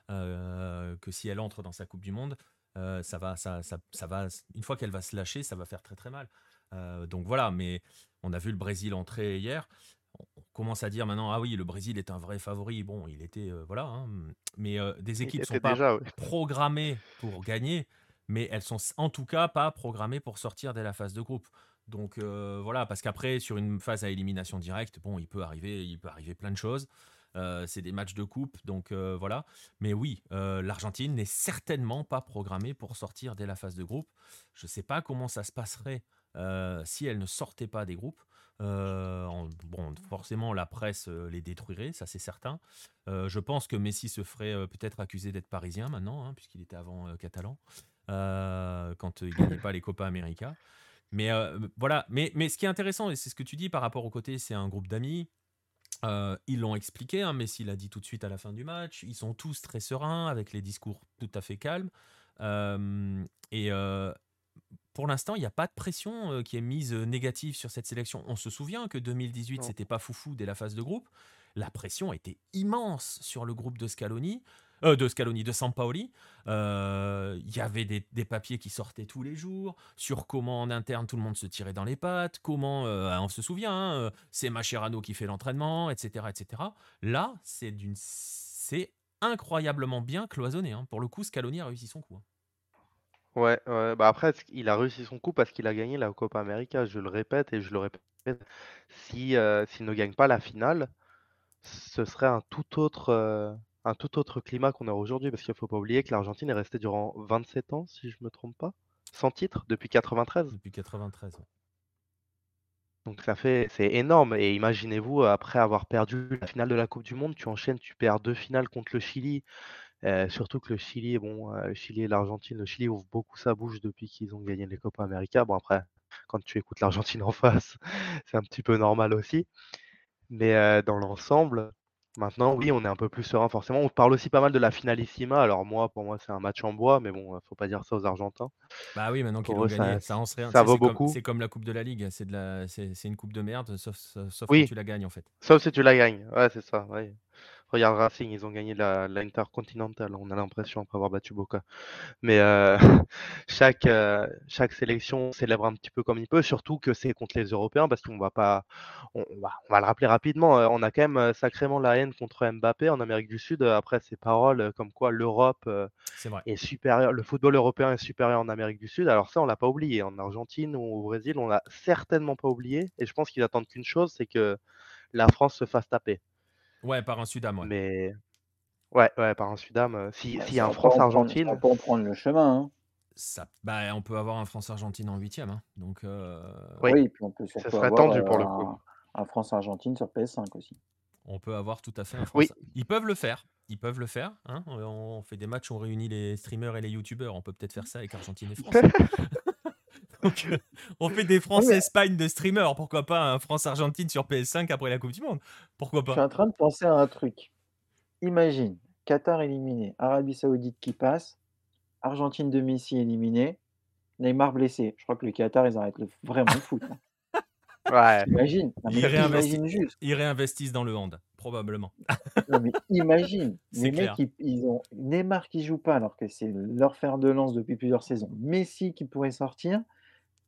euh, que si elle entre dans sa Coupe du Monde, ça va, ça, ça, va, une fois qu'elle va se lâcher, ça va faire très très mal. donc voilà, mais on a vu le Brésil entrer hier. On commence à dire maintenant, ah oui, le Brésil est un vrai favori. Bon, il était, voilà, hein, mais des équipes sont pas programmées pour gagner mais elles sont en tout cas pas programmées pour sortir dès la phase de groupe. Donc euh, voilà, parce qu'après, sur une phase à élimination directe, bon, il peut arriver, il peut arriver plein de choses. Euh, c'est des matchs de coupe, donc euh, voilà. Mais oui, l'Argentine n'est certainement pas programmée pour sortir dès la phase de groupe. Je ne sais pas comment ça se passerait si elle ne sortait pas des groupes. bon, forcément, la presse les détruirait, ça c'est certain. je pense que Messi se ferait peut-être accuser d'être parisien maintenant, hein, puisqu'il était avant catalan. Euh, quand il gagnait pas les Copa América. Mais euh, voilà, mais, mais ce qui est intéressant, et c'est ce que tu dis par rapport au côté, c'est un groupe d'amis. Euh, ils l'ont expliqué, hein, Messi l'a dit tout de suite à la fin du match. Ils sont tous très sereins, avec les discours tout à fait calmes. et pour l'instant, il n'y a pas de pression qui est mise négative sur cette sélection. On se souvient que 2018, c'était pas foufou dès la phase de groupe. La pression était immense sur le groupe de Scaloni. Euh, de Scaloni, de Sampaoli. Euh, Il y avait des, papiers qui sortaient tous les jours sur comment en interne tout le monde se tirait dans les pattes, comment, euh, on se souvient, hein, euh, c'est Mascherano qui fait l'entraînement, etc., etc. Là, c'est d'une, c'est incroyablement bien cloisonné. hein. Pour le coup, Scaloni a réussi son coup. hein. Ouais, ouais, bah après, il a réussi son coup parce qu'il a gagné la Copa América. Je le répète et je le répète. Si, euh, s'il ne gagne pas la finale, ce serait un tout autre, euh, un tout autre climat qu'on a aujourd'hui. Parce qu'il ne faut pas oublier que l'Argentine est restée durant 27 ans, si je me trompe pas, sans titre depuis 93. Depuis 93. ouais. Donc ça fait, c'est énorme. Et imaginez-vous, après avoir perdu la finale de la Coupe du Monde, tu enchaînes, tu perds deux finales contre le Chili. Euh, surtout que le Chili, bon, euh, le Chili et l'Argentine, le Chili ouvre beaucoup sa bouche depuis qu'ils ont gagné les Copa América. Bon après, quand tu écoutes l'Argentine en face, c'est un petit peu normal aussi. Mais euh, dans l'ensemble, maintenant, oui, on est un peu plus serein forcément. On parle aussi pas mal de la finalissima. Alors moi, pour moi, c'est un match en bois, mais bon, faut pas dire ça aux Argentins. Bah oui, maintenant qu'ils ça- gagné, ça en serait un. ça vaut beaucoup. C'est comme la Coupe de la Ligue, c'est de la, c'est une coupe de merde, sauf, sauf sauf Oui. que tu la gagnes en fait. Sauf si tu la gagnes. Ouais, c'est ça. ouais. Regarde Racing, ils ont gagné la, la Intercontinental. On a l'impression après avoir battu Boca. Mais euh, chaque, euh, chaque sélection célèbre un petit peu comme il peut, surtout que c'est contre les Européens, parce qu'on va pas, on, on va, on va le rappeler rapidement. euh, On a quand même sacrément la haine contre Mbappé en Amérique du Sud. Après ces paroles comme quoi l'Europe est supérieur, le football européen est supérieur en Amérique du Sud. Alors ça, on l'a pas oublié. En Argentine ou au Brésil, on l'a certainement pas oublié. Et je pense qu'ils attendent qu'une chose, c'est que la France se fasse taper. Ouais, par un Sudam, ouais. Mais ouais, ouais, par un Sudam. euh, Si, Bah, s'il y a ça un France-Argentine, Ça va pas en prendre le chemin. hein. Ça, bah, on peut avoir un France-Argentine en huitième, hein. donc. euh, Oui. Oui, puis on peut surtout serait avoir, tendu pour le euh, coup. Un, un France-Argentine sur PS5 aussi. On peut avoir tout à fait un Oui. France. Ils peuvent le faire. Ils peuvent le faire. hein. On fait des matchs, on réunit les streamers et les youtubeurs. On peut peut-être faire ça avec Argentine et France. Donc, euh, on fait des France-Espagne de streamers. Pourquoi pas un France-Argentine sur PS5 après la Coupe du Monde? Pourquoi Je suis pas en train de penser à un truc. Imagine, Qatar éliminé, Arabie Saoudite qui passe, Argentine de Messi éliminé, Neymar blessé. Je crois que le Qatar, ils arrêtent le, vraiment le foot. hein. ouais. Imagine, non, mais Ils réinvestissent. imagine juste. Ils réinvestissent dans le hand, probablement. Non, mais imagine, C'est les clair. mecs, ils, ils ont Neymar qui joue pas alors que c'est leur fer de lance depuis plusieurs saisons. Messi qui pourrait sortir,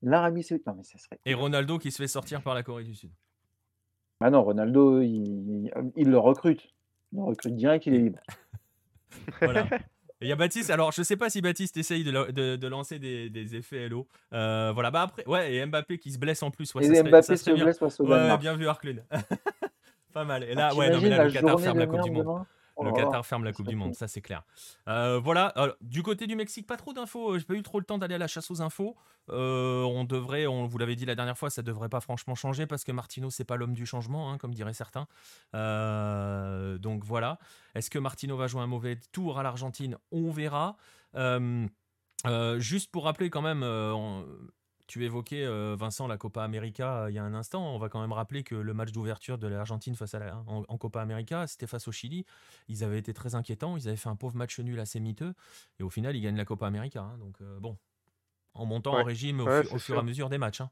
l'Arabie Saoudite. Non, mais ça serait. Et Ronaldo qui se fait sortir par la Corée du Sud. Ah non, Ronaldo, il, il le recrute. Il le recrute direct, il est libre. Voilà. Et Il y a Baptiste, alors je sais pas si Baptiste essaye de, la- de- de lancer des, des effets Hello. Euh, voilà, bah après, ouais, et Mbappé qui se blesse en plus. Ouais, Et ça serait- Mbappé ça se blesse face au Ouais, bien vu Arclune. pas mal. Et Ah, là, ouais, non, mais là, le Qatar ferme de la Coupe du Monde. demain? Le là là, Qatar ferme la Coupe du Monde, ça c'est clair. Euh, voilà, alors, du côté du Mexique, pas trop d'infos. J'ai pas eu trop le temps d'aller à la chasse aux infos. Euh, on devrait, on vous l'avait dit la dernière fois, ça devrait pas franchement changer parce que Martino c'est pas l'homme du changement, hein, comme diraient certains. Euh, donc voilà. Est-ce que Martino va jouer un mauvais tour à l'Argentine? On verra. Euh, euh, juste pour rappeler quand même, euh, on- tu évoquais euh, Vincent la Copa América euh, il y a un instant. On va quand même rappeler que le match d'ouverture de l'Argentine face à la, en, en Copa América, c'était face au Chili. Ils avaient été très inquiétants. Ils avaient fait un pauvre match nul assez miteux. Et au final, ils gagnent la Copa América. hein. donc euh, bon, en montant en régime au, Ouais, fur et à mesure des matchs. hein.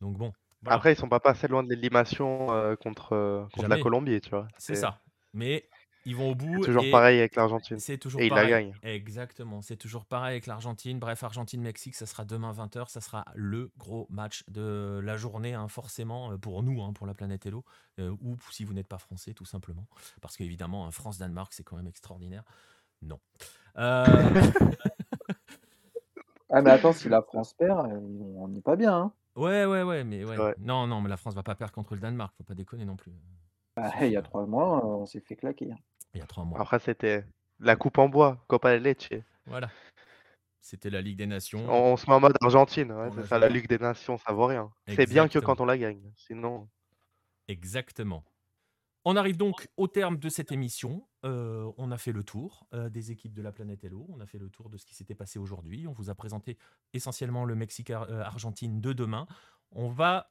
Donc bon. voilà. Après, ils sont pas passés loin de l'élimination euh, contre, contre la. Colombie, tu vois. c'est ça. Mais ils vont au C'est bout. toujours et- pareil avec l'Argentine. C'est toujours Et ils la gagnent. Exactement, c'est toujours pareil avec l'Argentine. Bref, Argentine-Mexique, ça sera demain 20h. Ça sera le gros match de la journée, hein, forcément, euh, pour nous, hein, pour la planète Hello. euh, ou si vous n'êtes pas français, tout simplement. Parce qu'évidemment, un France-Danemark, c'est quand même extraordinaire. Non. Euh, Ah, mais attends, si la France perd, on n'est pas bien. hein. ouais, ouais, ouais, mais ouais. Non, non, mais la France va pas perdre contre le Danemark. Faut pas déconner non plus. Bah, il y a hein. trois mois, on s'est fait claquer. Il y a trois mois. Après, c'était la coupe en bois, Copa del Leche. Voilà. C'était la Ligue des Nations. On, on se met en mode Argentine, ouais, c'est ça, la Ligue des Nations, ça vaut rien. C'est bien que quand on la gagne. Sinon, Exactement. On arrive donc au terme de cette émission. Euh, on a fait le tour euh, des équipes de la planète Hello. On a fait le tour de ce qui s'était passé aujourd'hui. On vous a présenté essentiellement le Mexique-Argentine de demain. On va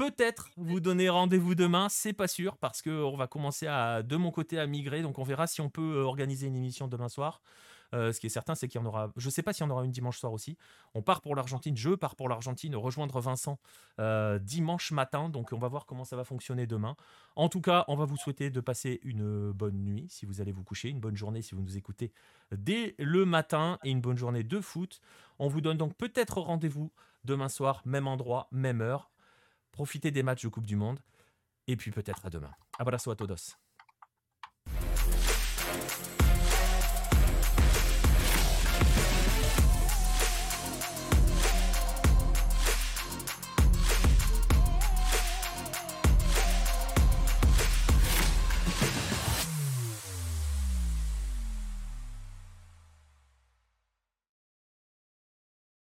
peut-être vous donner rendez-vous demain, c'est pas sûr, parce qu'on va commencer de mon côté à migrer. Donc on verra si on peut euh, organiser une émission demain soir. Euh, ce qui est certain, c'est qu'il y en aura. Je ne sais pas s'il y en aura une dimanche soir aussi. On part pour l'Argentine. Je pars pour l'Argentine. Rejoindre Vincent euh, dimanche matin. Donc, on va voir comment ça va fonctionner demain. En tout cas, on va vous souhaiter de passer une bonne nuit si vous allez vous coucher, une bonne journée si vous nous écoutez dès le matin et une bonne journée de foot. On vous donne donc peut-être rendez-vous demain soir, même endroit, même heure. Profitez des matchs de Coupe du Monde. Et puis peut-être à demain. Abraço a todos.